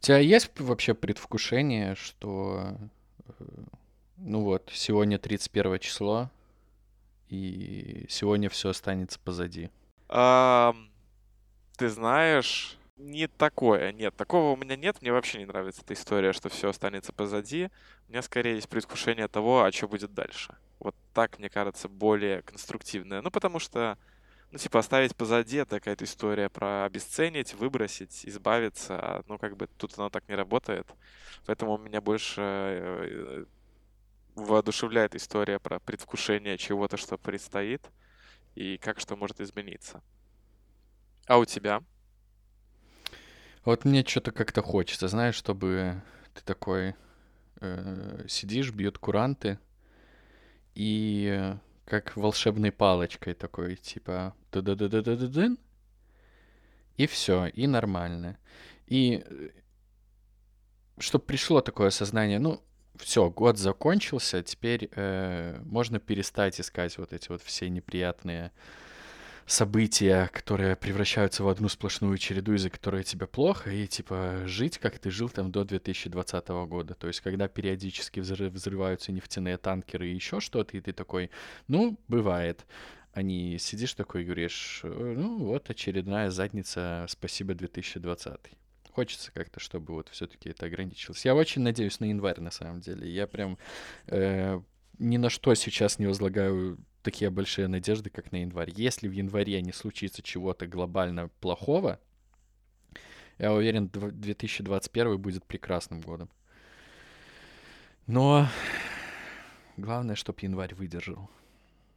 У тебя есть вообще предвкушение, что, э, ну вот, сегодня 31 число, и сегодня все останется позади? Ам, ты знаешь, не такое, нет, такого у меня нет. Мне вообще не нравится эта история, что все останется позади. У меня скорее есть предвкушение того, а что будет дальше. Вот так, мне кажется, более конструктивное. Ну, потому что, ну, типа, оставить позади это какая-то история про обесценить, выбросить, избавиться. а, Ну, как бы тут оно так не работает. Поэтому меня больше э, воодушевляет история про предвкушение чего-то, что предстоит, и как что может измениться. А у тебя? Вот мне что-то как-то хочется, знаешь, чтобы ты такой э, сидишь, бьют куранты, и как волшебной палочкой такой, типа, да да да да да дын и все, и нормально. И чтобы пришло такое сознание, ну, все, год закончился, теперь э, можно перестать искать вот эти вот все неприятные события, которые превращаются в одну сплошную череду, из-за которой тебе плохо, и типа жить, как ты жил там до 2020 года. То есть, когда периодически взрыв, взрываются нефтяные танкеры и еще что-то, и ты такой, ну, бывает. Они сидишь такой и говоришь, «Э, ну вот очередная задница, спасибо 2020. Хочется как-то, чтобы вот все-таки это ограничилось. Я очень надеюсь на январь, на самом деле. Я прям э, ни на что сейчас не возлагаю такие большие надежды, как на январь. Если в январе не случится чего-то глобально плохого, я уверен, дв- 2021 будет прекрасным годом. Но главное, чтобы январь выдержал.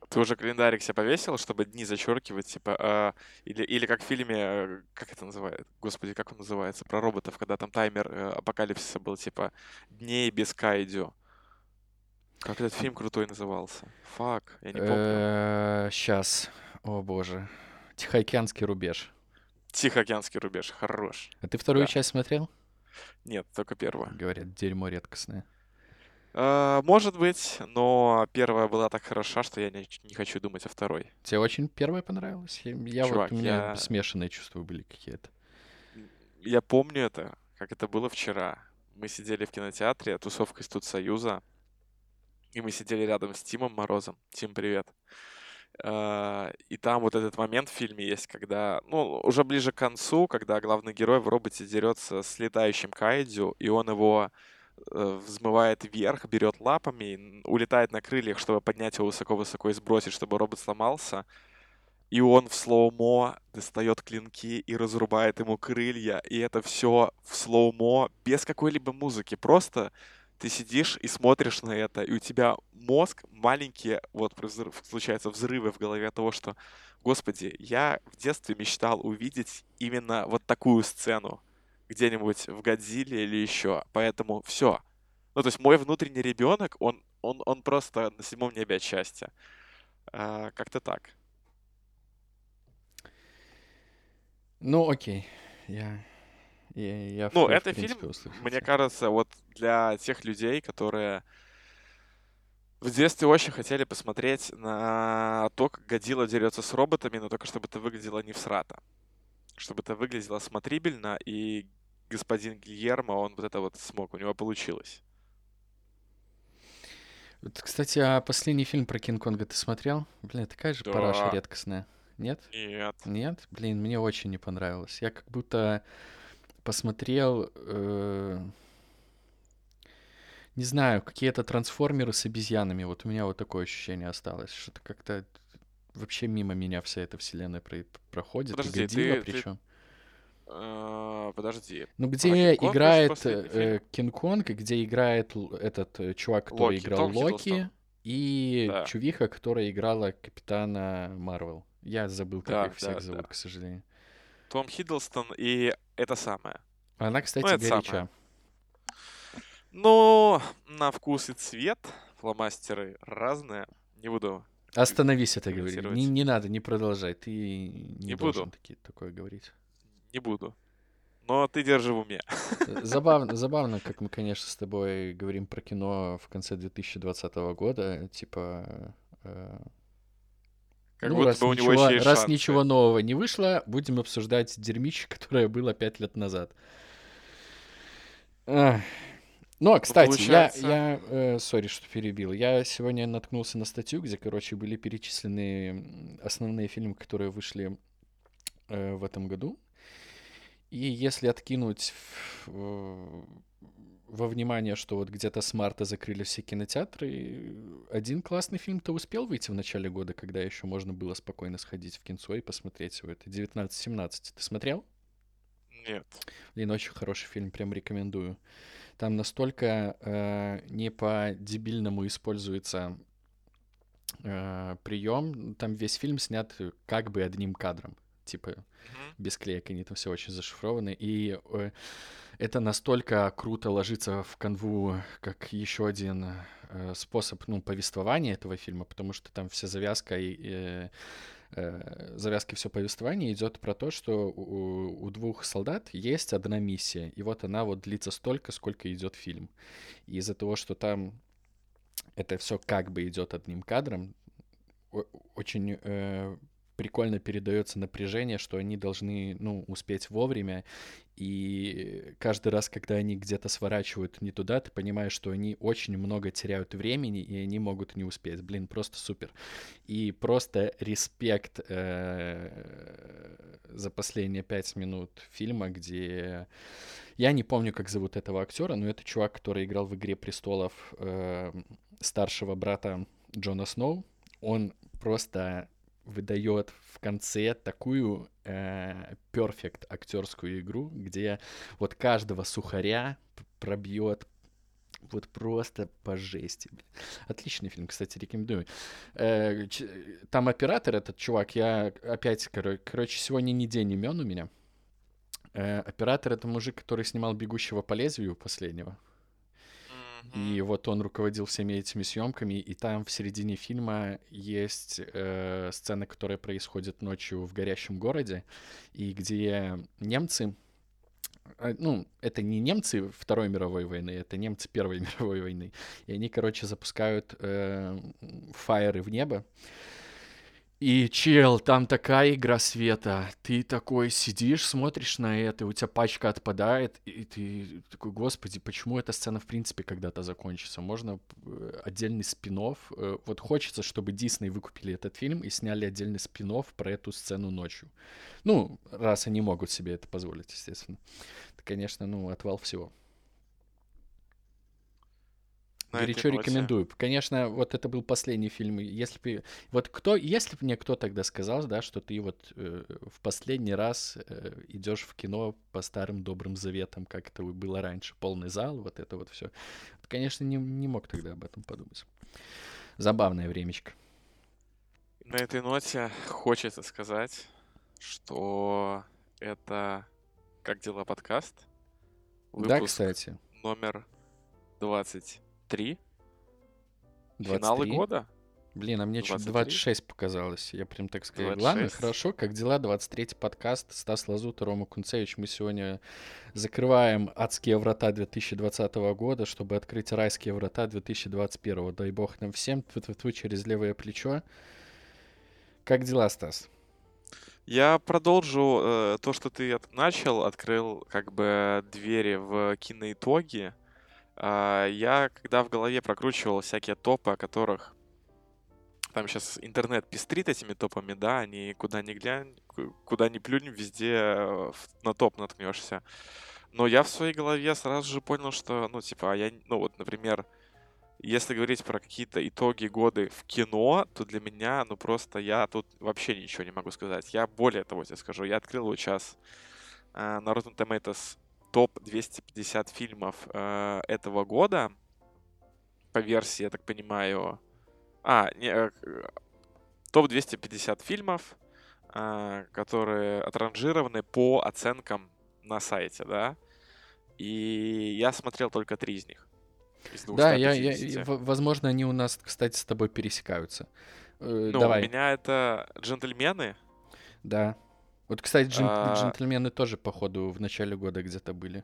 Ты уже календарик себе повесил, чтобы дни зачеркивать, типа, а, или, или как в фильме, э, как это называют? Господи, как он называется? Про роботов, когда там таймер э, апокалипсиса был, типа, дней без Кайдзю. Как этот фильм крутой назывался? Фак, я не помню. Сейчас. О боже. Тихоокеанский рубеж. Тихоокеанский рубеж, хорош. А ты вторую Да. часть смотрел? Нет, только первая. Говорят, дерьмо редкостное. А, Может быть, но первая была так хороша, что я не, не хочу думать о второй. Тебе очень первая понравилась? Я, я Чувак, вот, у меня я- смешанные чувства были какие-то. Я помню это, как это было вчера. Мы сидели в кинотеатре, тусовка из Союза, и мы сидели рядом с Тимом Морозом. Тим, привет. А, И там вот этот момент в фильме есть, когда, ну, уже ближе к концу, когда главный герой в роботе дерется с летающим кайдзю, и он его э, взмывает вверх, берет лапами, улетает на крыльях, чтобы поднять его высоко-высоко и сбросить, чтобы робот сломался. И он в slow-mo достает клинки и разрубает ему крылья. И это все в slow-mo, без какой-либо музыки. Просто ты сидишь и смотришь на это, и у тебя мозг маленькие, вот случаются взрывы в голове от того, что, господи, я в детстве мечтал увидеть именно вот такую сцену где-нибудь в Годзилле или еще. Поэтому все. Ну, то есть мой внутренний ребенок, он, он, он просто на седьмом небе от счастья. А, как-то так. Ну, окей. Я, я, я в- Ну, в это принципе, фильм, услышал мне кажется, вот для тех людей, которые в детстве очень хотели посмотреть на то, как Годзилла дерется с роботами, но только чтобы это выглядело не всрато. Чтобы это выглядело смотрибельно, и господин Гильермо, он вот это вот смог, у него получилось. Вот, кстати, а последний фильм про Кинг-Конга ты смотрел? Блин, такая же параша Да. редкостная. Нет? Нет. Нет? Блин, мне очень не понравилось. Я как будто посмотрел, э, не знаю, какие-то трансформеры с обезьянами. Вот у меня вот такое ощущение осталось. Что-то как-то вообще мимо меня вся эта вселенная про- проходит. И Подожди, ты- ты- причем. А, Подожди. Ну, где же играет э? Кинг-Конг, где играет этот э, чувак, который Локи, играл Том Локи, Хиддлстон. и Да. чувиха, которая играла Капитана Марвел. Я забыл, как Да, их всех да, зовут, да. к сожалению. Том Хиддлстон и это самое. Она, кстати, самое. горяча. Ну, на вкус и цвет фломастеры разные. Не буду. Остановись это говорить. Не, не надо, не продолжай. Ты не, Не должен буду. таки- такое говорить. Не буду. Но ты держи в уме. Забавно, забавно, как мы, конечно, с тобой говорим про кино в конце 2020 года. Типа, э, Как ну, будто раз, бы у него ничего, еще есть раз шансы. ничего нового не вышло, будем обсуждать дерьмище, которое было пять лет назад. Ах. Ну, а, кстати, получается- я, я, э, сори, что перебил. Я сегодня наткнулся на статью, где, короче, были перечислены основные фильмы, которые вышли э, в этом году. И если откинуть э, во внимание, что вот где-то с марта закрыли все кинотеатры, один классный фильм-то успел выйти в начале года, когда еще можно было спокойно сходить в кинцо и посмотреть его. Это 1917. Ты смотрел? Нет. Блин, очень хороший фильм, прям рекомендую. Там настолько э, не по-дебильному используется прием. Там весь фильм снят как бы одним кадром. Типа Мгм. без клеек, они там все очень зашифрованы. И э, это настолько круто ложится в канву, как еще один э, способ, ну, повествования этого фильма, потому что там вся завязка и э, э, завязки все повествования идет про то, что у, у двух солдат есть одна миссия, и вот она вот длится столько, сколько идет фильм. И из-за того, что там это все как бы идет одним кадром, очень э, прикольно передается напряжение, что они должны, ну, успеть вовремя, и каждый раз, когда они где-то сворачивают не туда, ты понимаешь, что они очень много теряют времени, и они могут не успеть. Блин, просто супер. И просто респект э, за последние пять минут фильма, где... Я не помню, как зовут этого актера, но это чувак, который играл в «Игре престолов» э, старшего брата Джона Сноу. Он просто выдает в конце такую перфект актерскую игру, где вот каждого сухаря пробьет вот просто по жести. Отличный фильм, кстати, рекомендую. Э, Там оператор этот чувак, я опять, коро- короче, сегодня не день имен у меня. Э, Оператор — это мужик, который снимал «Бегущего по лезвию» последнего. И вот он руководил всеми этими съемками, и там в середине фильма есть э, сцена, которая происходит ночью в горящем городе, и где немцы, э, ну, это не немцы Второй мировой войны, это немцы Первой мировой войны, и они, короче, запускают э, фаеры в небо, и, чел, там такая игра света. Ты такой сидишь, смотришь на это, у тебя пачка отпадает, и ты такой, господи, почему эта сцена в принципе когда-то закончится? Можно э, отдельный спин Вот хочется, чтобы Дисней выкупили этот фильм и сняли отдельный спин про эту сцену ночью. Ну, раз они могут себе это позволить, естественно. Это, конечно, ну, отвал всего. На Горячо рекомендую. Конечно, вот это был последний фильм. Если бы вот кто, если бы мне кто тогда сказал, да, что ты вот э, в последний раз э, идешь в кино по старым добрым заветам, как это было раньше, полный зал, вот это вот все, конечно, не, не мог тогда об этом подумать. Забавное времечко. На этой ноте хочется сказать, что это «Как дела?» подкаст. Да, Выпуск кстати. номер 23. 23. Финалы года. Блин, а мне что-то 23? 26 показалось. Я прям так сказал. Ладно, 26? хорошо. Как дела? 23-й подкаст. Стас Лазута, Рома Кунцевич. Мы сегодня закрываем адские врата 2020 года, чтобы открыть райские врата 2021. Дай бог нам всем. Тьфу-тьфу-тьфу через левое плечо. Как дела, Стас? Я продолжу э, то, что ты от- начал, открыл как бы двери в киноитоги. А, я, когда в голове прокручивал всякие топы, о которых там сейчас интернет пестрит этими топами, да, они куда ни глянь, ку- куда ни плюнь, везде э, на топ наткнешься. Но я в своей голове сразу же понял, что, ну, типа, а я, ну, вот, например, если говорить про какие-то итоги годы в кино, то для меня, ну просто я тут вообще ничего не могу сказать. Я более того тебе скажу, я открыл вот сейчас э, на Rotten Tomatoes топ 250 фильмов э, этого года по версии, я так понимаю, а, не, э, к- топ 250 фильмов, э, которые отранжированы по оценкам на сайте, да, и я смотрел только три из них. Из Да, я, я, 250. в- возможно, они у нас, кстати, с тобой пересекаются. Э, Ну, Давай. у меня это джентльмены. Да. Вот, кстати, джен- А. джентльмены тоже, походу, в начале года где-то были.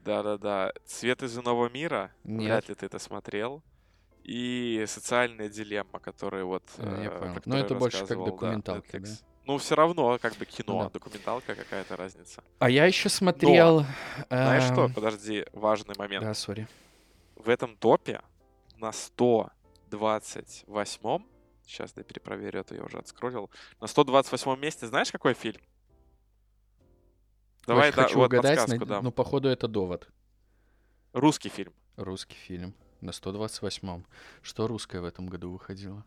Да-да-да. Цвет из иного мира. Нет. Вряд ли ты это смотрел. И социальная дилемма, которая вот... А, я э, понял. про Ну, это больше как рассказывал, да, да? Ну, все равно, как бы кино, Ну да. документалка, какая-то разница. А я еще смотрел... Знаешь что? эм, Подожди, важный момент. Да, сори. В этом топе на 128-м, сейчас я перепроверю, это я уже отскроллил, на 128 месте знаешь, какой фильм? Давай, Очень да, хочу вот угадать, подсказку но- дам. ну, походу, это довод. Русский фильм. Русский фильм на 128-м. Что русское в этом году выходило?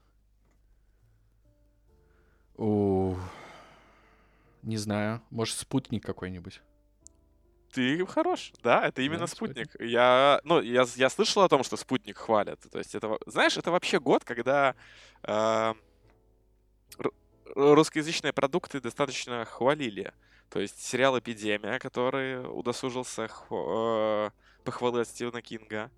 У... Не знаю. Может, спутник какой-нибудь? Ты хорош, да, это именно Да, спутник. Я, ну, я, я слышал о том, что спутник хвалят. То есть это, знаешь, это вообще год, когда э, ру- русскоязычные продукты достаточно хвалили. То есть сериал «Эпидемия», который удосужился хв- э, похвалы от Стивена Кинга,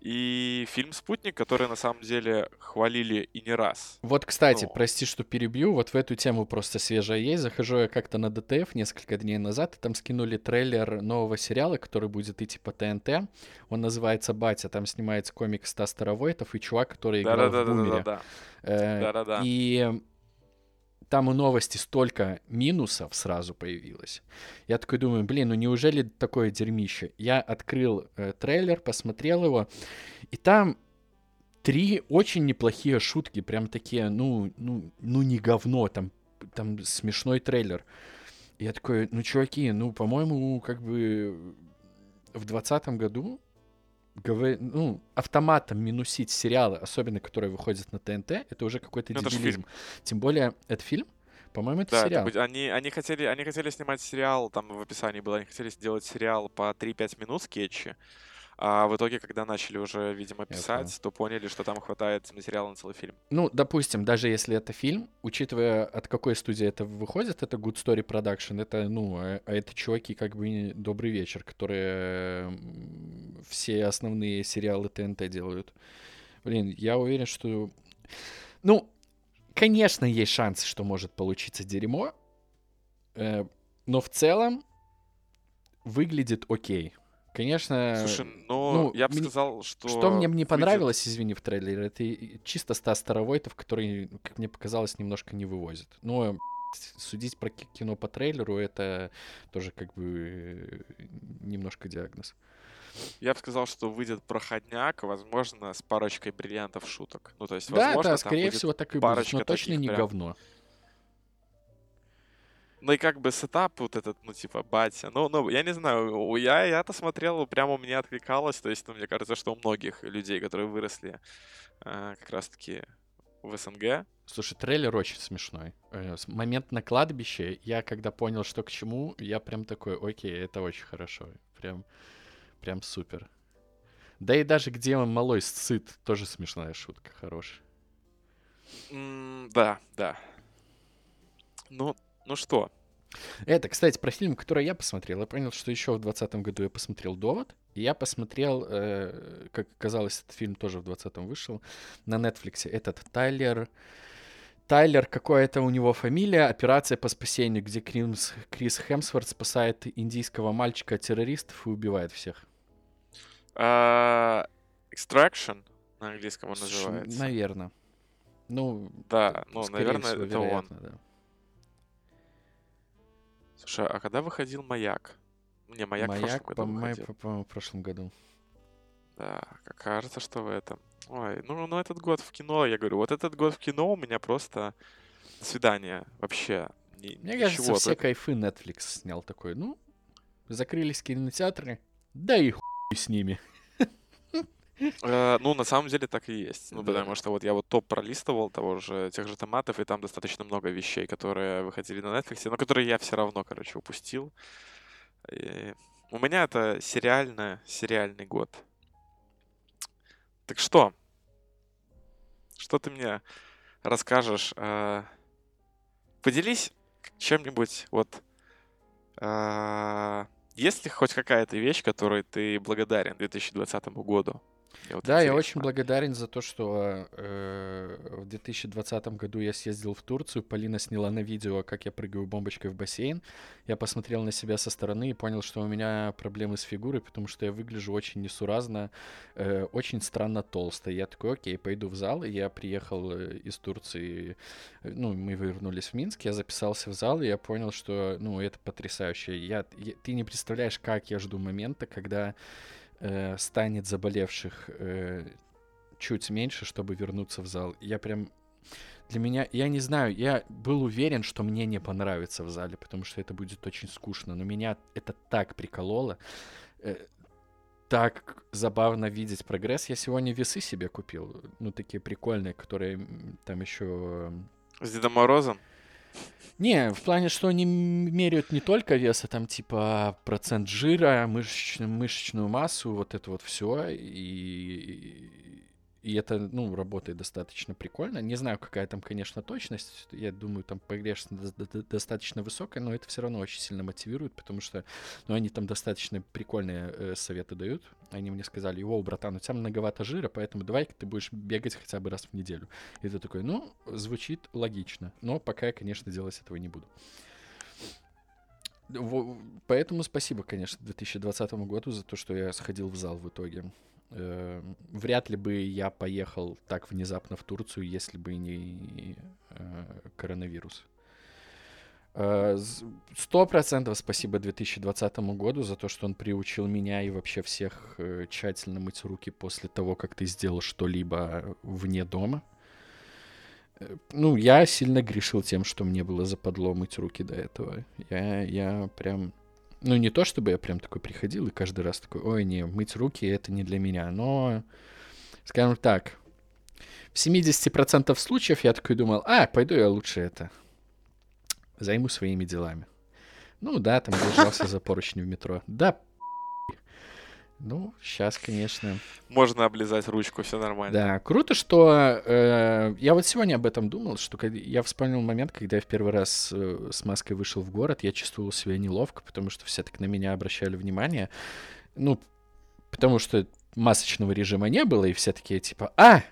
и фильм «Спутник», который на самом деле хвалили и не раз. Вот, кстати, Ну. прости, что перебью. Вот в эту тему просто свежая есть. Захожу я как-то на ДТФ несколько дней назад, и там скинули трейлер нового сериала, который будет идти по ТНТ. Он называется «Батя». Там снимается комик Стас Старовойтов и чувак, который играл в «Бумере». Да-да-да-да-да. Э, Да-да-да. И там у новости столько минусов сразу появилось. Я такой думаю, блин, ну неужели такое дерьмище? Я открыл э, трейлер, посмотрел его, и там три очень неплохие шутки, прям такие, ну, ну, ну не говно, там, там смешной трейлер. Я такой, ну, чуваки, ну, по-моему, как бы в двадцатом году говор- ну, автоматом минусить сериалы, особенно которые выходят на ТНТ, это уже какой-то Ну, это дебилизм. Тем более, это фильм? По-моему, это Да, это сериал. будет- они, они, хотели, они хотели снимать сериал, там в описании было, они хотели сделать сериал по 3-5 минут скетчи, а в итоге, когда начали уже, видимо, писать, то поняли, что там хватает материала на целый фильм. Ну, допустим, даже если это фильм, учитывая, от какой студии это выходит, это Good Story Production, это, ну, а а это чуваки, как бы, добрый вечер, которые все основные сериалы ТНТ делают. Блин, я уверен, что... Ну, конечно, есть шанс, что может получиться дерьмо, э, но в целом выглядит окей. Конечно, Слушай, Э, ну, я бы мне- сказал, что... что мне не выйдет- понравилось, извини, в трейлере, это чисто Стас Старовойтов, который, как мне показалось, немножко не вывозит. Но судить про ки- кино по трейлеру, это тоже как бы э, немножко диагноз. Я бы сказал, что выйдет проходняк, возможно, с парочкой бриллиантов шуток. Ну, то есть, да, возможно, там скорее будет всего, так и будет, но точно не прям говно. Ну и как бы сетап вот этот, ну типа, батя. Ну, ну, я не знаю, я, я-то смотрел, прямо мне откликалось. То есть, ну, мне кажется, что у многих людей, которые выросли э, как раз-таки в СНГ, Слушай, трейлер очень смешной. Э, Момент на кладбище, я когда понял, что к чему, я прям такой, окей, это очень хорошо. Прям, прям супер. Да и даже где он малой сыт, тоже смешная шутка, хорошая. м, да, да. Ну, ну что, Это, кстати, про фильм, который я посмотрел. Я понял, что еще в 2020 году я посмотрел «Довод», и я посмотрел, э, как оказалось, этот фильм тоже в 2020 вышел, на Netflix. Этот Тайлер... Тайлер, какая-то у него фамилия, операция по спасению, где Крис, Крис Хемсворт спасает индийского мальчика от террористов и убивает всех. а, Extraction на английском он называется. Наверное. Ну, Да, ну, наверное, всего, это он. да. Слушай, а когда выходил «Маяк»? Не, «Маяк», в прошлом Маяк, году по- по-моему, в прошлом году. Да, как кажется, что в этом. Ой, ну, ну этот год в кино, я говорю, вот этот год в кино у меня просто до свидания вообще. Ни- Мне ничего. кажется, все кайфы Netflix снял такой. Ну, закрылись кинотеатры, да и хуй с ними. Э, ну, на самом деле так и есть. Ну, потому что вот я вот топ пролистывал того же, тех же томатов, и там достаточно много вещей, которые выходили на Netflix, но которые я все равно, короче, упустил. И у меня это сериально, сериальный год. Так что? Что ты мне расскажешь? э, Поделись чем-нибудь, вот, э, есть ли хоть какая-то вещь, которой ты благодарен 2020 году? Мне вот Да, я очень благодарен за то, что э, в 2020 году я съездил в Турцию. Полина сняла на видео, как я прыгаю бомбочкой в бассейн. Я посмотрел на себя со стороны и понял, что у меня проблемы с фигурой, потому что я выгляжу очень несуразно, э, очень странно толсто. Я такой, окей, пойду в зал. И я приехал э, из Турции, э, ну, мы вернулись в Минск, я записался в зал, и я понял, что, ну, это потрясающе. Я, я- ты не представляешь, как я жду момента, когда э, станет заболевших э, чуть меньше, чтобы вернуться в зал. Я прям... Для меня... Я не знаю, я был уверен, что мне не понравится в зале, потому что это будет очень скучно. Но меня это так прикололо. э, так забавно видеть прогресс. Я сегодня весы себе купил. Ну, такие прикольные, которые там еще... С Дедом Морозом? Не, в плане, что они меряют не только вес, а там типа процент жира, мышечную, мышечную массу, вот это вот все. И, и это, ну, работает достаточно прикольно. Не знаю, какая там, конечно, точность. Я думаю, там погрешность до- до- достаточно высокая, но это все равно очень сильно мотивирует, потому что, ну, они там достаточно прикольные э, советы дают. Они мне сказали, о, братан, у тебя многовато жира, поэтому давай-ка ты будешь бегать хотя бы раз в неделю. И ты такой, ну, звучит логично. Но пока я, конечно, делать этого не буду. Поэтому спасибо, конечно, 2020 году за то, что я сходил в зал в итоге. Э, Вряд ли бы я поехал так внезапно в Турцию, если бы не э, коронавирус. Э, Сто процентов спасибо 2020 году за то, что он приучил меня и вообще всех э, тщательно мыть руки после того, как ты сделал что-либо вне дома. Ну, я сильно грешил тем, что мне было западло мыть руки до этого. Я, я прям... Ну, не то, чтобы я прям такой приходил и каждый раз такой, ой, не, мыть руки — это не для меня. Но, скажем так, в 70% случаев я такой думал, а, пойду я лучше это, займу своими делами. Ну да, там держался за поручни в метро. Да, ну, сейчас, конечно. Можно облизать ручку, все нормально. Да, круто, что э, я вот сегодня об этом думал, что я вспомнил момент, когда я в первый раз э, с маской вышел в город, я чувствовал себя неловко, потому что все так на меня обращали внимание. Ну, потому что масочного режима не было, и все такие типа, а,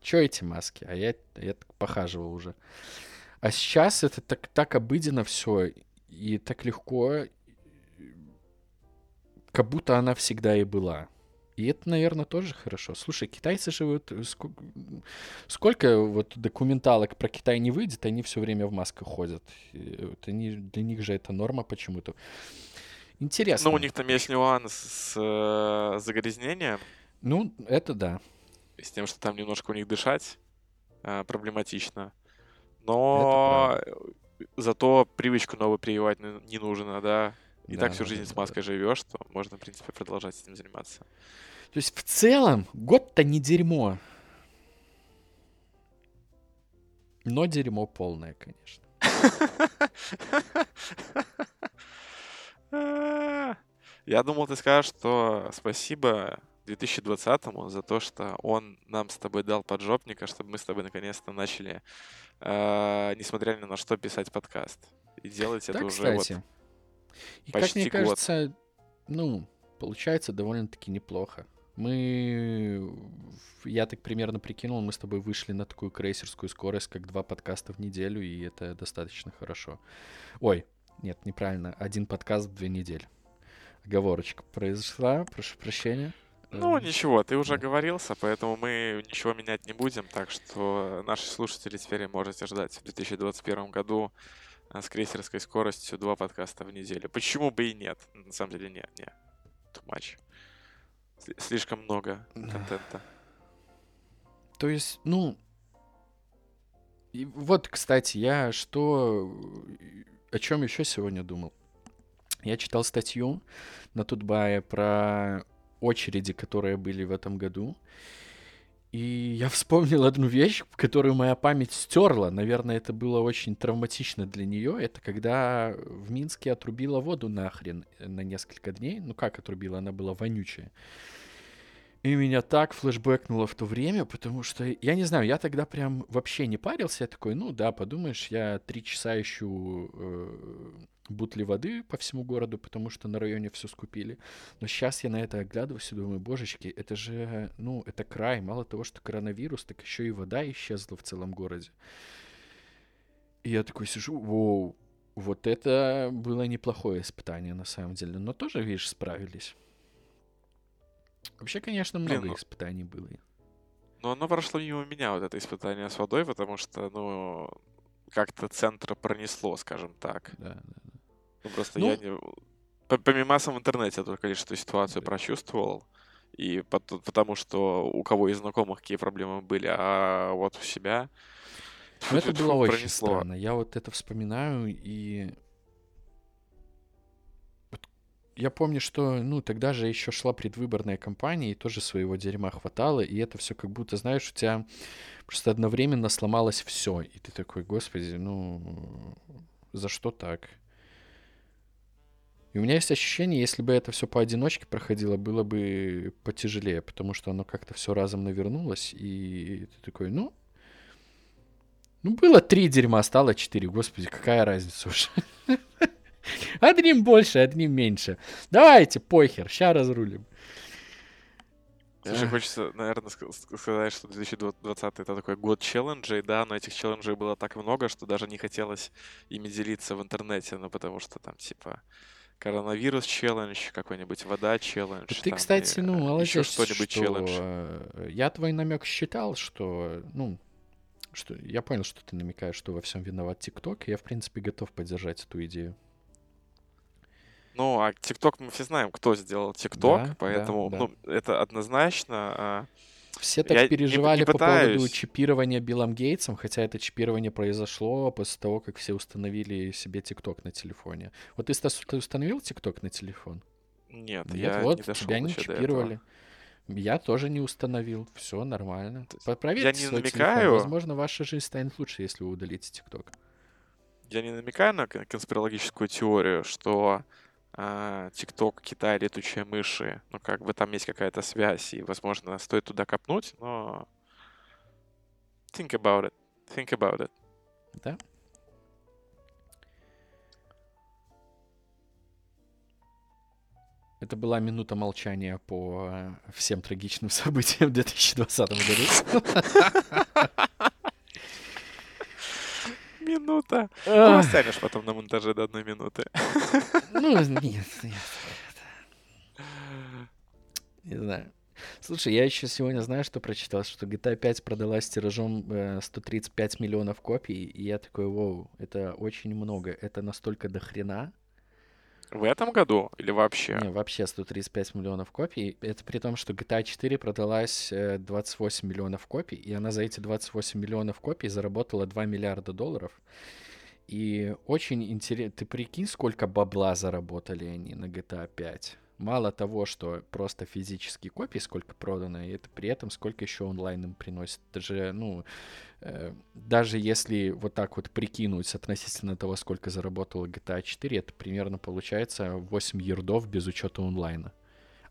чё эти маски? А я, я так похаживал уже. А сейчас это так, так обыденно все, и так легко, как будто она всегда и была. И это, наверное, тоже хорошо. Слушай, китайцы же вот э, сколько, сколько вот документалок про Китай не выйдет, они все время в масках ходят. И вот они, для них же это норма почему-то. Интересно. Ну, у них там есть нюанс с э, загрязнением, Ну, это да. с тем, что там немножко у них дышать э, проблематично. Но зато привычку новую прививать не нужно, да. И Да, так всю да, жизнь да, с да, маской живешь, то можно, в принципе, продолжать этим заниматься. То есть в целом год-то не дерьмо. Но дерьмо полное, конечно. Я думал, ты скажешь, что спасибо 2020-му за то, что он нам с тобой дал поджопника, чтобы мы с тобой наконец-то начали, э, несмотря ни на что, писать подкаст. И делать Да, это уже вот И как почти мне год. кажется, ну, получается довольно-таки неплохо. Мы, я так примерно прикинул, мы с тобой вышли на такую крейсерскую скорость, как два подкаста в неделю, и это достаточно хорошо. Ой, нет, неправильно, один подкаст в две недели. Оговорочка произошла, прошу прощения. Ну, Эм, ничего, ты уже да. оговорился, поэтому мы ничего менять не будем, так что наши слушатели теперь можете ждать в 2021 году с крейсерской скоростью два подкаста в неделю. Почему бы и нет? На самом деле, нет, нет. Too much. Сли- Слишком много контента. То есть, ну... и вот, кстати, я что... О чем еще сегодня думал? Я читал статью на Тутбае про очереди, которые были в этом году. И я вспомнил одну вещь, которую моя память стерла. Наверное, это было очень травматично для нее. Это когда в Минске отрубила воду нахрен на несколько дней. Ну как отрубила? Она была вонючая. И меня так флешбэкнуло в то время, потому что, я не знаю, я тогда прям вообще не парился. Я такой, ну да, подумаешь, я три часа ищу э, бутли воды по всему городу, потому что на районе все скупили. Но сейчас я на это оглядываюсь и думаю, божечки, это же, ну, это край. Мало того, что коронавирус, так еще и вода исчезла в целом городе. И я такой сижу, воу, вот это было неплохое испытание на самом деле. Но тоже, видишь, справились. Вообще, конечно, много Блин, ну... испытаний было. Но оно прошло мимо меня, вот это испытание с водой, потому что, ну, как-то центр пронесло, скажем так. Да, да, да. Ну, просто ну... я не... По, мимасам в интернете я только лишь эту ситуацию прочувствовал. И потому что у кого из знакомых какие проблемы были, а вот у себя... Ну, это было очень пронесло. странно. Я вот это вспоминаю, и я помню, что, ну, тогда же еще шла предвыборная кампания, и тоже своего дерьма хватало, и это все как будто, знаешь, у тебя просто одновременно сломалось все, и ты такой, господи, ну, за что так? И у меня есть ощущение, если бы это все поодиночке проходило, было бы потяжелее, потому что оно как-то все разом навернулось, и ты такой, ну, ну, было три дерьма, стало четыре, господи, какая разница уж. Одним больше, одним меньше. Давайте, похер, ща разрулим. Слушай, хочется, наверное, сказать, что 2020 это такой год челленджей, да, но этих челленджей было так много, что даже не хотелось ими делиться в интернете, ну, потому что там, типа, коронавирус челлендж, какой-нибудь вода челлендж. Ты, там, кстати, ну, молодец, что-нибудь челлендж. Э, я твой намек считал, что, ну, что я понял, что ты намекаешь, что во всем виноват ТикТок, и я, в принципе, готов поддержать эту идею. Ну, а ТикТок мы все знаем, кто сделал ТикТок, да, поэтому да, да. ну, это однозначно. Все так я переживали не, не по поводу чипирования Биллом Гейтсом, хотя это чипирование произошло после того, как все установили себе ТикТок на телефоне. Вот ты, ты установил ТикТок на телефон? Нет, Нет я вот, не тебя не чипировали. Я тоже не установил. Все нормально. Проверьте я не намекаю. Телефон. Возможно, ваша жизнь станет лучше, если вы удалите ТикТок. Я не намекаю на конспирологическую теорию, что ТикТок, Китай, летучие мыши. Ну, как бы там есть какая-то связь, и, возможно, стоит туда копнуть, но... Think about it. Think about it. Да? Это была минута молчания по всем трагичным событиям в 2020 году. Минута. Ну, оставишь потом на монтаже до одной минуты. Ну, нет, нет. Не знаю. Слушай, я еще сегодня знаю, что прочитал, что GTA 5 продалась тиражом 135 э, миллионов копий, и я такой, вау, это очень много, это настолько дохрена. В этом году или вообще? Не, вообще 135 миллионов копий. Это при том, что GTA 4 продалась 28 э, миллионов копий, и она за эти 28 миллионов копий заработала 2 миллиарда долларов. И очень интересно, ты прикинь, сколько бабла заработали они на GTA 5 мало того, что просто физические копии сколько продано, и это при этом сколько еще онлайн им приносит. Это же, ну, даже если вот так вот прикинуть относительно того, сколько заработала GTA 4, это примерно получается 8 ердов без учета онлайна.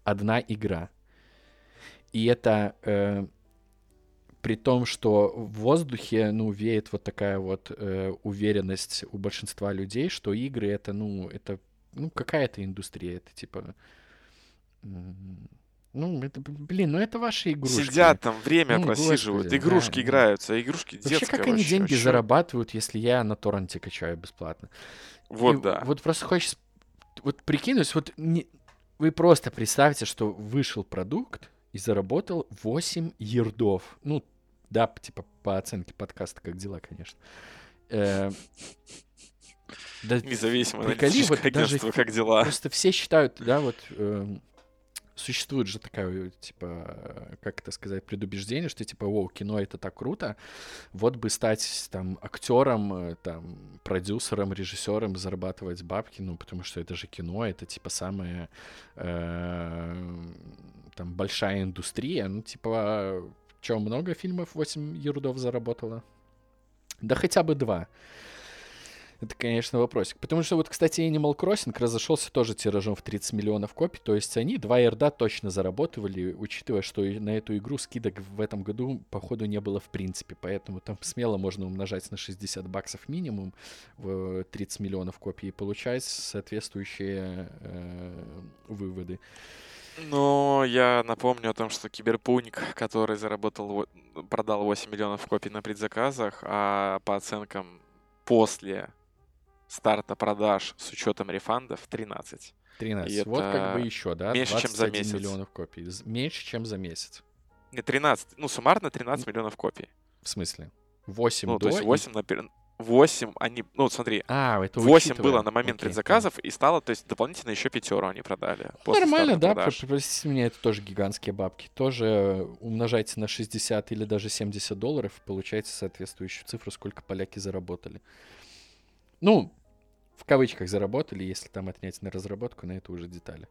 Одна игра. И это э, при том, что в воздухе, ну, веет вот такая вот э, уверенность у большинства людей, что игры это, ну, это ну, какая-то индустрия, это типа... Ну, это, блин, ну это ваши игрушки. Сидят там, время ну, просиживают, господи, игрушки да, играются, а игрушки вообще, детские. Вообще, как они деньги вообще. зарабатывают, если я на торренте качаю бесплатно? Вот, И да. Вот просто хочется... Вот прикинуть, вот не... вы просто представьте, что вышел продукт и заработал 8 ердов. Ну, да, типа по оценке подкаста, как дела, конечно. Э, да, Независимо приколи, вот даже как дела. Просто все считают, да, вот э, существует же такая, типа, как это сказать, предубеждение, что типа, о, кино это так круто, вот бы стать там актером, э, там, продюсером, режиссером, зарабатывать бабки, ну, потому что это же кино, это типа самая э, там большая индустрия, ну, типа, что, много фильмов 8 ерудов заработало? Да хотя бы два. Это, конечно, вопросик. Потому что вот, кстати, Animal Crossing разошелся тоже тиражом в 30 миллионов копий. То есть они два ярда точно заработали, учитывая, что на эту игру скидок в этом году, походу, не было в принципе. Поэтому там смело можно умножать на 60 баксов минимум в 30 миллионов копий и получать соответствующие э, выводы. Но я напомню о том, что Киберпунк, который заработал, продал 8 миллионов копий на предзаказах, а по оценкам после старта продаж с учетом рефандов 13. 13. И вот как бы еще, да? Меньше, чем за месяц. миллионов копий. Меньше, чем за месяц. Не, 13. Ну, суммарно 13 миллионов копий. В смысле? 8 ну, до... то есть 8 и... на, 8 они, ну смотри, а, это 8 было на момент Окей, предзаказов, и стало, то есть дополнительно еще пятеру они продали. Нормально, да, простите меня, это тоже гигантские бабки. Тоже умножайте на 60 или даже 70 долларов, получаете соответствующую цифру, сколько поляки заработали. Ну, в кавычках заработали, если там отнять на разработку, на это уже детали.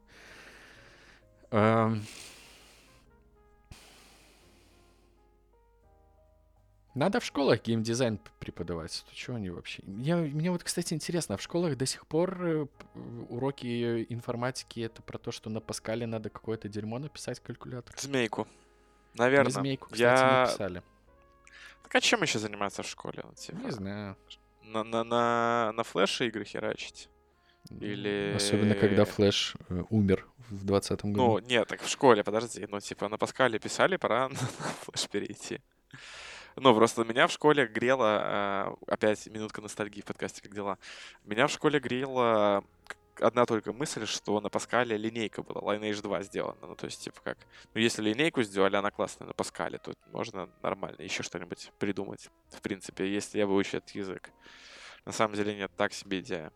Надо в школах геймдизайн преподавать. То чего они вообще? Я, мне вот, кстати, интересно, а в школах до сих пор э, уроки информатики это про то, что на Паскале надо какое-то дерьмо написать калькулятор? Змейку. Наверное. На змейку, кстати, я... не писали. Так а чем еще заниматься в школе? Ну, типа, не знаю. На, на, на, на Flash е игры херачить? Или... Особенно, когда Flash э, умер в 20 году. Ну, нет, так в школе, подожди. Ну, типа, на Паскале писали, пора на Flash перейти. Ну, просто меня в школе грело, а, опять минутка ностальгии в подкасте «Как дела?». Меня в школе грела одна только мысль, что на Паскале линейка была, Lineage 2 сделана. Ну, то есть, типа как, ну, если линейку сделали, она классная на Паскале, то можно нормально еще что-нибудь придумать, в принципе, если я выучу этот язык. На самом деле нет, так себе идея.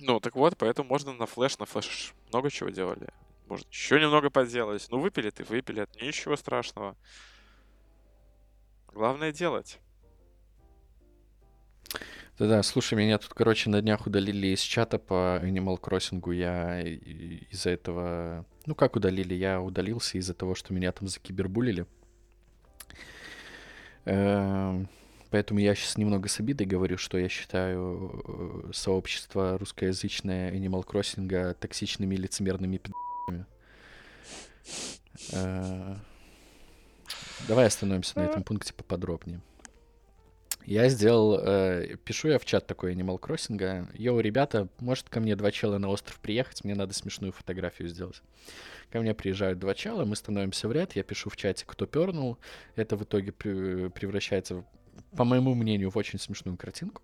Ну, так вот, поэтому можно на флеш, на флеш много чего делали. Может, еще немного поделать. Ну, выпили ты, выпили, ничего страшного. Главное делать. Да-да, слушай, меня тут, короче, на днях удалили из чата по Animal Crossing. Я из-за этого... Ну, как удалили? Я удалился из-за того, что меня там закибербулили. Эм, поэтому я сейчас немного с обидой говорю, что я считаю э, сообщество русскоязычное Animal Crossing токсичными лицемерными пи***ми. Давай остановимся на этом пункте поподробнее. Я сделал, э, пишу я в чат такой Animal Crossing. Йоу, ребята, может ко мне два чела на остров приехать? Мне надо смешную фотографию сделать. Ко мне приезжают два чела, мы становимся в ряд, я пишу в чате, кто пернул. Это в итоге превращается, по моему мнению, в очень смешную картинку.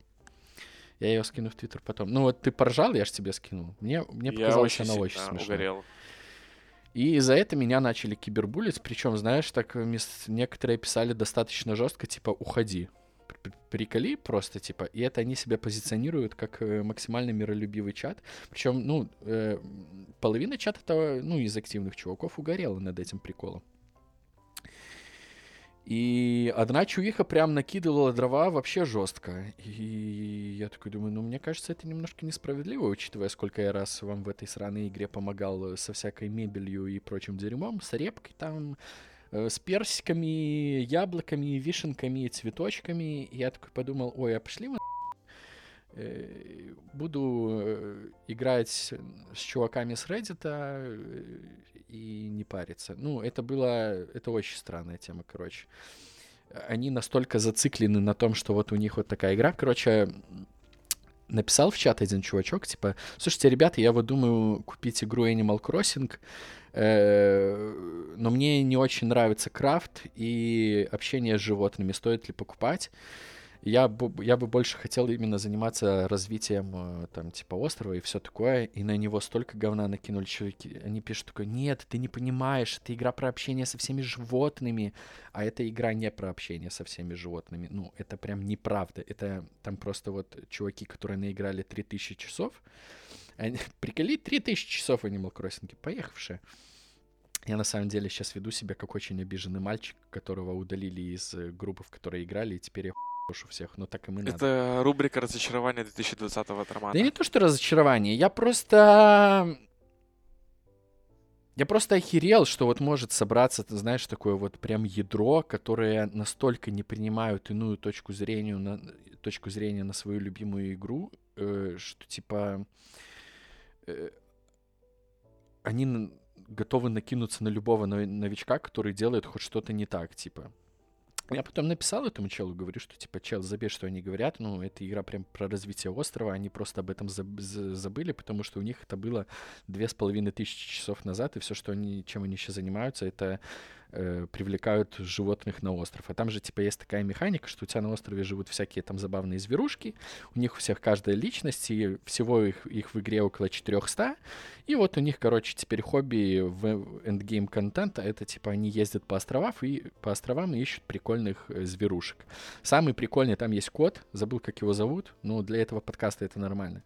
Я ее скину в Твиттер потом. Ну вот ты поржал, я же тебе скинул. Мне, мне показалось, она очень смешная. Угорел. И за это меня начали кибербулить, причем, знаешь, так некоторые писали достаточно жестко, типа, уходи. Приколи просто, типа, и это они себя позиционируют как э, максимально миролюбивый чат. Причем, ну, э, половина чата, ну, из активных чуваков угорела над этим приколом. И одна чувиха прям накидывала дрова вообще жестко. И я такой думаю, ну, мне кажется, это немножко несправедливо, учитывая, сколько я раз вам в этой сраной игре помогал со всякой мебелью и прочим дерьмом, с репкой там, э, с персиками, яблоками, вишенками, цветочками. Я такой подумал, ой, а пошли мы э, буду э, играть с чуваками с Reddit, и не париться. Ну, это было... Это очень странная тема, короче. Они настолько зациклены на том, что вот у них вот такая игра. Короче, написал в чат один чувачок, типа, слушайте, ребята, я вот думаю купить игру Animal Crossing, э, но мне не очень нравится крафт и общение с животными, стоит ли покупать? Я бы, я бы больше хотел именно заниматься развитием э, там типа острова и все такое, и на него столько говна накинули чуваки. Они пишут такое, нет, ты не понимаешь, это игра про общение со всеми животными, а эта игра не про общение со всеми животными. Ну, это прям неправда. Это там просто вот чуваки, которые наиграли 3000 часов, они, приколи 3000 часов Animal Crossing, поехавшие. Я на самом деле сейчас веду себя как очень обиженный мальчик, которого удалили из э, группы, в которой играли, и теперь я у всех, но так и мы Это надо. рубрика разочарования 2020-го от Романа. Да не то, что разочарование, я просто... Я просто охерел, что вот может собраться, ты знаешь, такое вот прям ядро, которое настолько не принимают иную точку зрения, на... точку зрения на свою любимую игру, э, что типа э, они готовы накинуться на любого но- новичка, который делает хоть что-то не так, типа. Я потом написал этому челу, говорю, что типа, чел, забей, что они говорят, ну, эта игра прям про развитие острова, они просто об этом заб- за- забыли, потому что у них это было две с половиной тысячи часов назад, и все, что они, чем они сейчас занимаются, это э, привлекают животных на остров. А там же, типа, есть такая механика, что у тебя на острове живут всякие там забавные зверушки, у них у всех каждая личность, и всего их, их в игре около 400, и вот у них, короче, теперь хобби в эндгейм контента, это, типа, они ездят по, островам и, по островам и ищут прикольных э, зверушек. Самый прикольный, там есть кот, забыл, как его зовут, но для этого подкаста это нормально.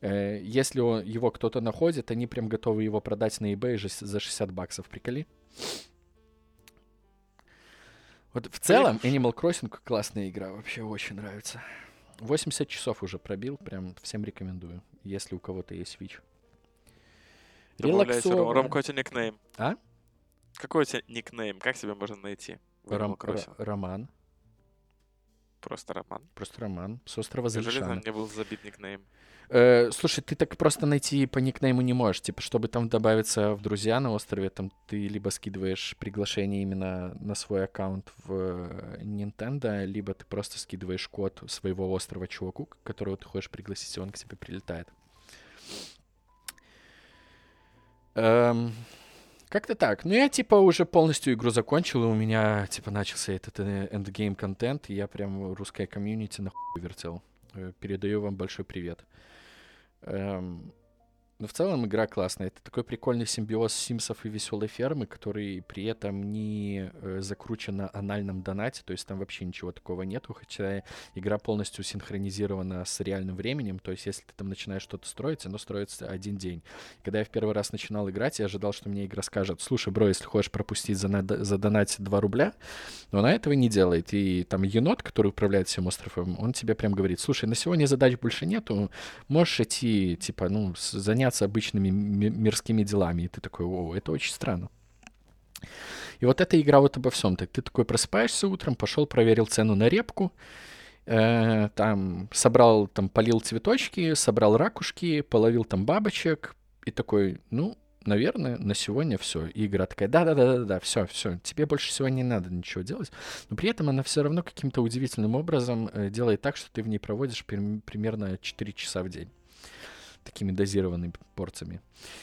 Э, Если его кто-то находит, они прям готовы его продать на eBay за 60 баксов, приколи. Вот в целом Animal Crossing классная игра, вообще очень нравится. 80 часов уже пробил, прям всем рекомендую, если у кого-то есть Switch. Добавляйте, Ром. Ром, какой у тебя никнейм? А? Какой у тебя никнейм? Как тебя можно найти? Ром- Роман, Просто Роман. просто Роман, с острова Залишана. там не был забит никнейм? Э, слушай, ты так просто найти по никнейму не можешь. Типа, чтобы там добавиться в друзья на острове, там ты либо скидываешь приглашение именно на свой аккаунт в э, Nintendo, либо ты просто скидываешь код своего острова чуваку, которого ты хочешь пригласить, и он к тебе прилетает. Эм, как-то так. Ну, я, типа, уже полностью игру закончил, и у меня, типа, начался этот э, endgame контент, и я прям русское комьюнити нахуй вертел. Э, Передаю вам большой привет. Эм, но в целом игра классная. Это такой прикольный симбиоз Симсов и Веселой Фермы, который при этом не э, закручен на анальном донате, то есть там вообще ничего такого нету, хотя игра полностью синхронизирована с реальным временем, то есть если ты там начинаешь что-то строить, оно строится один день. Когда я в первый раз начинал играть, я ожидал, что мне игра скажет, слушай, бро, если хочешь пропустить за, над- за донать 2 рубля, но она этого не делает. И там енот, который управляет всем островом, он тебе прям говорит, слушай, на сегодня задач больше нету, можешь идти, типа, ну, с- заняться обычными ми- мирскими делами. И ты такой, о, это очень странно. И вот эта игра вот обо всем. Так ты такой просыпаешься утром, пошел, проверил цену на репку, э, там собрал, там полил цветочки, собрал ракушки, половил там бабочек, и такой, ну, наверное, на сегодня все. И игра такая, да-да-да-да-да, все, все, тебе больше сегодня не надо ничего делать. Но при этом она все равно каким-то удивительным образом э, делает так, что ты в ней проводишь прим- примерно 4 часа в день такими дозированными порциями.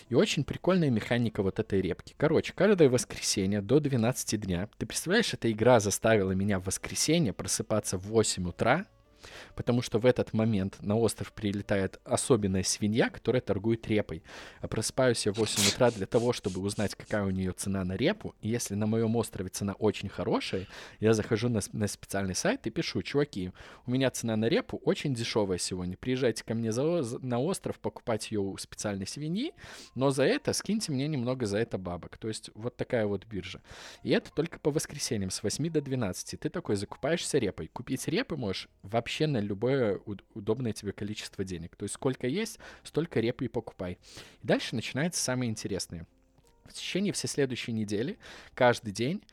И очень прикольная механика вот этой репки. Короче, каждое воскресенье до 12 дня, ты представляешь, эта игра заставила меня в воскресенье просыпаться в 8 утра, потому что в этот момент на остров прилетает особенная свинья, которая торгует репой. А просыпаюсь я в 8 утра для того, чтобы узнать, какая у нее цена на репу. Если на моем острове цена очень хорошая, я захожу на, на специальный сайт и пишу, чуваки, у меня цена на репу очень дешевая сегодня. Приезжайте ко мне за- на остров покупать ее у специальной свиньи, но за это скиньте мне немного за это бабок. То есть вот такая вот биржа. И это только по воскресеньям с 8 до 12. Ты такой закупаешься репой. Купить репы можешь вообще на любое уд- удобное тебе количество денег. То есть сколько есть, столько репы и покупай. И дальше начинается самое интересное. В течение всей следующей недели, каждый день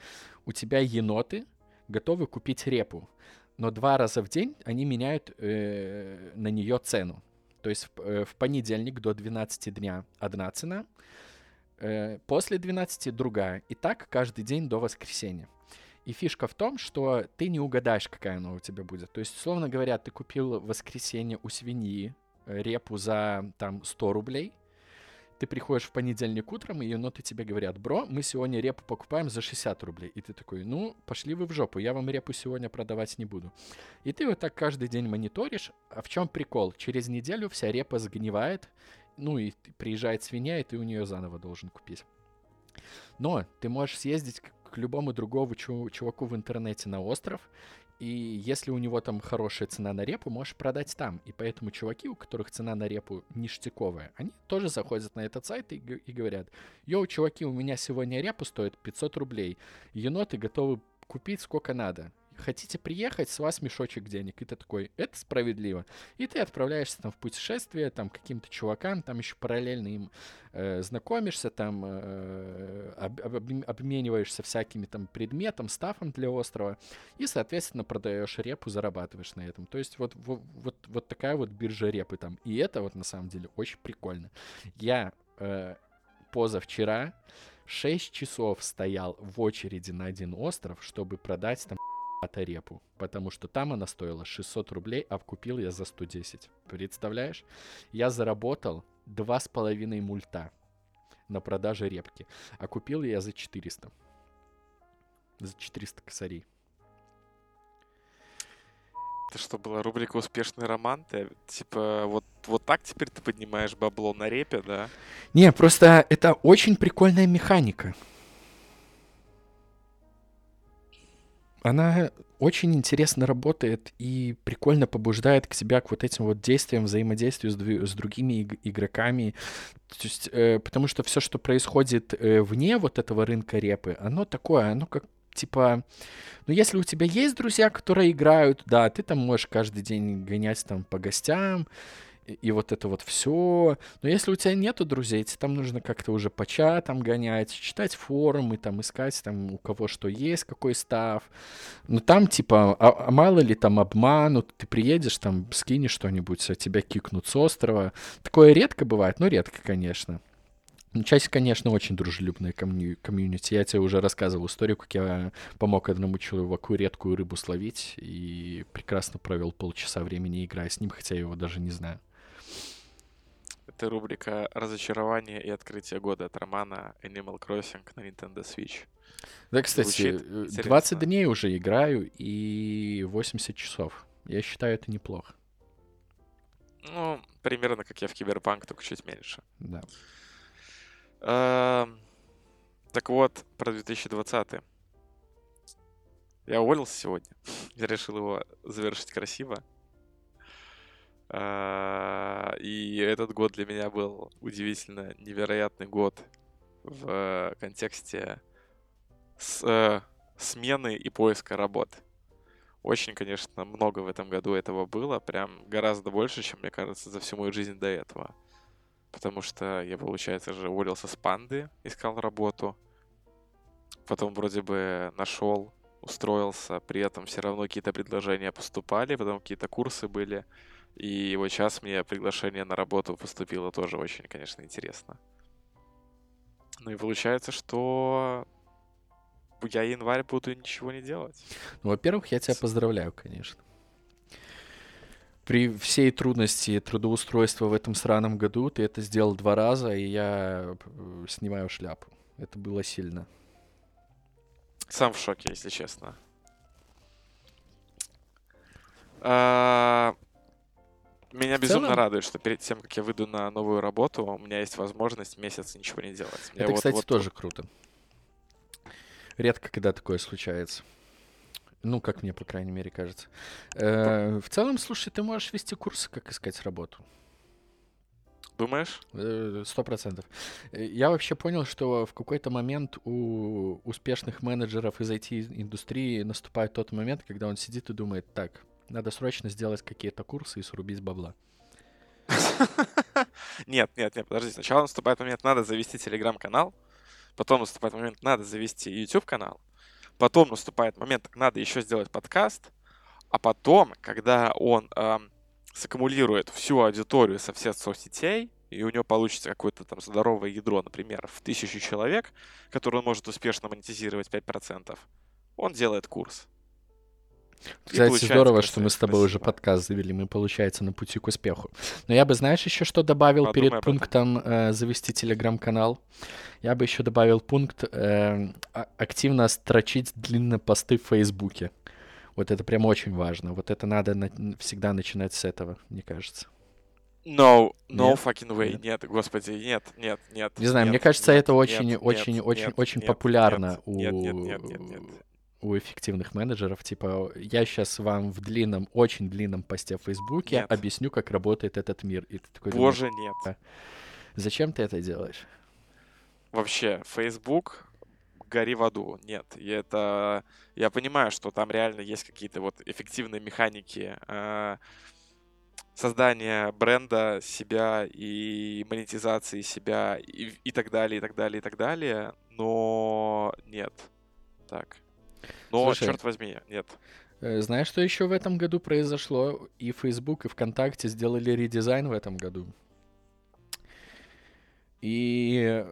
у тебя еноты готовы купить репу. Но два раза в день они меняют э, на нее цену. То есть в, э, в понедельник до 12 дня одна цена, э, после 12 другая. И так каждый день до воскресенья. И фишка в том, что ты не угадаешь, какая она у тебя будет. То есть, условно говоря, ты купил в воскресенье у свиньи э, репу за там 100 рублей, ты приходишь в понедельник утром, и еноты тебе говорят, бро, мы сегодня репу покупаем за 60 рублей. И ты такой, ну, пошли вы в жопу, я вам репу сегодня продавать не буду. И ты вот так каждый день мониторишь. А в чем прикол? Через неделю вся репа сгнивает, ну и приезжает свинья, и ты у нее заново должен купить. Но ты можешь съездить любому другому чу- чуваку в интернете на остров, и если у него там хорошая цена на репу, можешь продать там. И поэтому чуваки, у которых цена на репу ништяковая, они тоже заходят на этот сайт и, и говорят, йоу, чуваки, у меня сегодня репа стоит 500 рублей, еноты готовы купить сколько надо. Хотите приехать, с вас мешочек денег. И ты такой, это справедливо. И ты отправляешься там в путешествие, там, каким-то чувакам, там еще параллельно им э, знакомишься, там, э, об, об, обмениваешься всякими там предметом, стафом для острова, и, соответственно, продаешь репу, зарабатываешь на этом. То есть вот, вот, вот, вот такая вот биржа репы там. И это вот на самом деле очень прикольно. Я э, позавчера 6 часов стоял в очереди на один остров, чтобы продать там репу, потому что там она стоила 600 рублей, а купил я за 110. Представляешь? Я заработал два с половиной мульта на продаже репки, а купил я за 400. За 400 косарей. Это что, была рубрика «Успешный роман»? Ты, типа, вот, вот так теперь ты поднимаешь бабло на репе, да? Не, просто это очень прикольная механика. Она очень интересно работает и прикольно побуждает к себя к вот этим вот действиям, взаимодействию с, с другими иг- игроками. То есть, э, потому что все, что происходит э, вне вот этого рынка репы, оно такое, оно как типа, ну, если у тебя есть друзья, которые играют, да, ты там можешь каждый день гонять там по гостям, и, вот это вот все. Но если у тебя нету друзей, тебе там нужно как-то уже по чатам гонять, читать форумы, там искать там у кого что есть, какой став. Ну там типа, а, а мало ли там обманут, ты приедешь, там скинешь что-нибудь, а тебя кикнут с острова. Такое редко бывает, но редко, конечно. Ну, часть, конечно, очень дружелюбная комью- комьюнити. Я тебе уже рассказывал историю, как я помог одному человеку редкую рыбу словить и прекрасно провел полчаса времени, играя с ним, хотя я его даже не знаю. Это рубрика «Разочарование и открытие года» от романа Animal Crossing на Nintendo Switch. Да, кстати, Звучит 20 интересно. дней уже играю и 80 часов. Я считаю, это неплохо. Ну, примерно как я в Киберпанк, только чуть меньше. Да. Эм, Так вот, про 2020. Я уволился сегодня. Я решил его завершить красиво. А, И этот год для меня был удивительно невероятный год в контексте с- э, смены и поиска работы. Очень, конечно, много в этом году этого было, прям гораздо больше, чем, мне кажется, за всю мою жизнь до этого. Потому что я, получается же, уволился с панды, искал работу. Потом вроде бы нашел, устроился, при этом все равно какие-то предложения поступали, потом какие-то курсы были. И вот сейчас мне приглашение на работу поступило тоже очень, конечно, интересно. Ну и получается, что я январь буду ничего не делать. Ну, во-первых, я тебя поздравляю, конечно. При всей трудности трудоустройства в этом сраном году ты это сделал два раза, и я э, снимаю шляпу. Это было сильно. Сам в шоке, если честно. А, Меня безумно целом- радует, что перед тем, как я выйду на новую работу, у меня есть возможность месяц ничего не делать. Меня Это, вот- кстати, вот- тоже круто. Редко, когда такое случается. Ну, как мне, по крайней мере, кажется. Э, В целом, слушай, ты можешь вести курсы, как искать работу. Думаешь? Э, Сто процентов. Э, Я вообще понял, что в какой-то момент у успешных менеджеров из IT-индустрии наступает тот момент, когда он сидит и думает, так, надо срочно сделать какие-то курсы и срубить бабла. Нет, нет, нет, подожди. Сначала наступает момент, надо завести телеграм-канал. Потом наступает момент, надо завести YouTube-канал. Потом наступает момент, надо еще сделать подкаст. А потом, когда он эм, саккумулирует всю аудиторию со всех соцсетей, и у него получится какое-то там здоровое ядро, например, в тысячу человек, который он может успешно монетизировать 5%, он делает курс. Кстати, здорово, что мы с тобой уже красиво. подкаст завели, мы, получается, на пути к успеху. Но я бы, знаешь, еще что добавил Подумай перед пунктом э, завести телеграм-канал? Я бы еще добавил пункт э, а- активно строчить длинные посты в Фейсбуке. Вот это прям очень важно. Вот это надо на- всегда начинать с этого, мне кажется. No, no Нет? fucking way. Нет? Господи, нет, нет, нет. Не знаю, нет, мне кажется, нет, это очень, нет, очень, нет, очень, нет, очень нет, популярно нет, у, Нет, нет, нет, нет, нет. У эффективных менеджеров. Типа, я сейчас вам в длинном, очень длинном посте в Фейсбуке Нет. объясню, как работает этот мир. И ты такой думаешь, Боже, нет. зачем ты это делаешь? Вообще, Facebook гори в аду. Нет, и это... Я понимаю, что там реально есть какие-то вот эффективные механики э, создания бренда, себя и монетизации себя и, и так далее, и так далее, и так далее, но нет. Так. Но, Слушай, черт возьми, нет. Э, знаешь, что еще в этом году произошло? И Facebook, и ВКонтакте сделали редизайн в этом году. И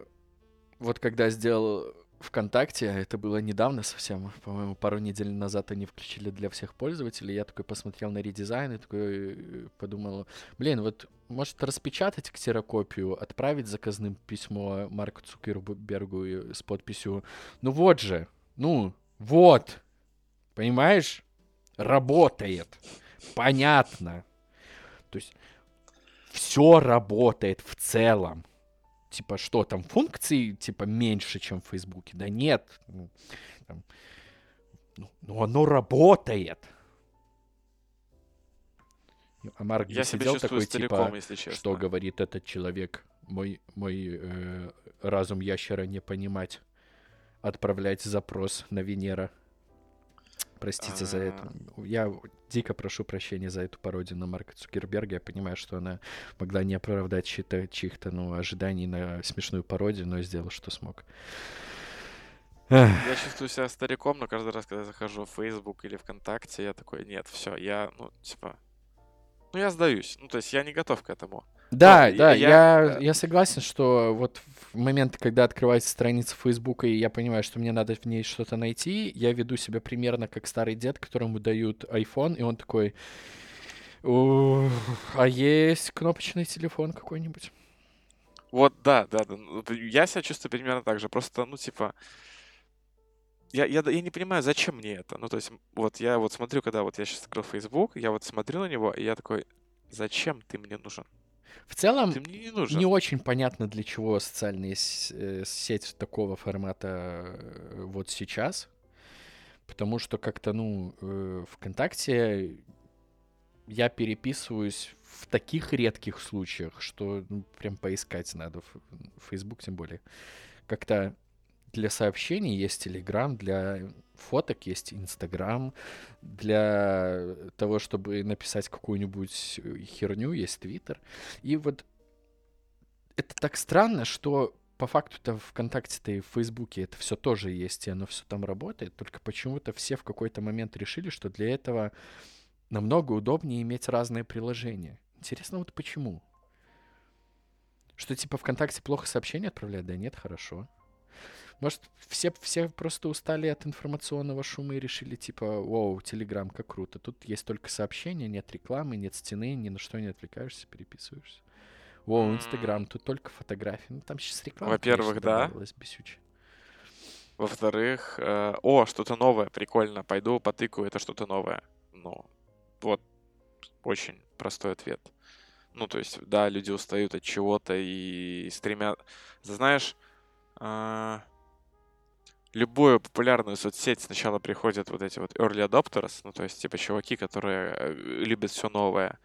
вот когда сделал ВКонтакте, это было недавно совсем, по-моему, пару недель назад они включили для всех пользователей, я такой посмотрел на редизайн и такой э, подумал, блин, вот может распечатать ксерокопию, отправить заказным письмо Марку Цукербергу с подписью, ну вот же, ну вот, понимаешь, работает, понятно, то есть все работает в целом типа, что там, функций, типа, меньше, чем в Фейсбуке? Да нет. Ну, там, ну, ну оно работает. А Марк Я сидел такой, типа, если честно. что говорит этот человек, мой, мой э, разум ящера не понимать, отправлять запрос на Венера. Простите за это. А. Я дико прошу прощения за эту пародию на Марка Цукерберга. Я понимаю, что она могла не оправдать чьих-то, чьих-то ну, ожиданий на смешную пародию, но сделал, что смог. Я чувствую себя стариком, но каждый раз, когда я захожу в Facebook или ВКонтакте, я такой, нет, все, я, ну, типа, ну, я сдаюсь. Ну, то есть я не готов к этому. Да, Но да, я, я, я согласен, что вот в момент, когда открывается страница Фейсбука, и я понимаю, что мне надо в ней что-то найти, я веду себя примерно как старый дед, которому дают iPhone, и он такой, а есть кнопочный телефон какой-нибудь? Вот, да, да, да. Ну, я себя чувствую примерно так же. Просто, ну, типа, я, я, я не понимаю, зачем мне это. Ну, то есть, вот я вот смотрю, когда вот я сейчас открыл Facebook, я вот смотрю на него, и я такой, зачем ты мне нужен? В целом, не, не, не очень понятно, для чего социальная э, сеть такого формата э, вот сейчас. Потому что как-то, ну, э, ВКонтакте я переписываюсь в таких редких случаях, что ну, прям поискать надо. В Facebook тем более. Как-то для сообщений есть Telegram, для фоток есть Инстаграм, для того, чтобы написать какую-нибудь э, херню, есть Твиттер. И вот это так странно, что по факту-то ВКонтакте-то и в Фейсбуке это все тоже есть, и оно все там работает, только почему-то все в какой-то момент решили, что для этого намного удобнее иметь разные приложения. Интересно, вот почему? Что типа ВКонтакте плохо сообщения отправляет? Да нет, хорошо. Может, все, все просто устали от информационного шума и решили, типа, вау, Телеграм, как круто. Тут есть только сообщения, нет рекламы, нет стены, ни на что не отвлекаешься, переписываешься. Вау, Инстаграм, тут только фотографии. Ну, там сейчас реклама, Во-первых, да. Бесючая. Во-вторых, э, о, что-то новое, прикольно, пойду потыкаю, это что-то новое. Ну, вот, очень простой ответ. Ну, то есть, да, люди устают от чего-то и стремят... Знаешь, э, любую популярную соцсеть сначала приходят вот эти вот early adopters, ну, то есть, типа, чуваки, которые э, любят все новое,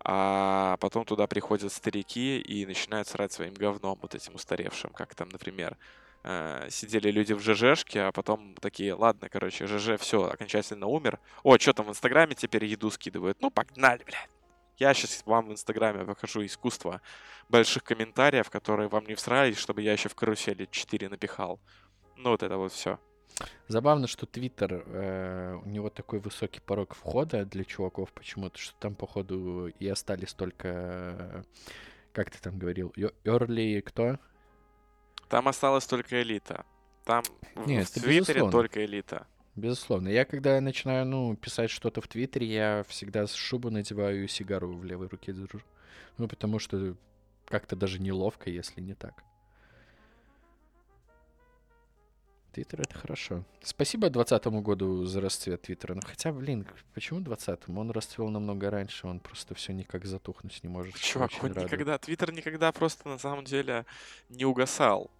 а потом туда приходят старики и начинают срать своим говном, вот этим устаревшим, как там, например, э, сидели люди в ЖЖшке, а потом такие, ладно, короче, ЖЖ все, окончательно умер. О, что там в Инстаграме теперь еду скидывают? Ну, погнали, блядь. Я сейчас вам в Инстаграме покажу искусство больших комментариев, которые вам не всрались, чтобы я еще в карусели 4 напихал. Ну, вот это вот все. Забавно, что Твиттер, э, у него такой высокий порог входа для чуваков почему-то, что там, походу, и остались только, э, как ты там говорил, early кто? Там осталась только элита. Там Нет, в Твиттере безусловно. только элита. Безусловно. Я когда начинаю, ну, писать что-то в Твиттере, я всегда шубу надеваю и сигару в левой руке держу. Ну, потому что как-то даже неловко, если не так. Твиттер — это хорошо. Спасибо 2020 году за расцвет Твиттера. Ну хотя, блин, почему 20-му? Он расцвел намного раньше, он просто все никак затухнуть не может. Чувак, он никогда, Твиттер никогда просто на самом деле не угасал.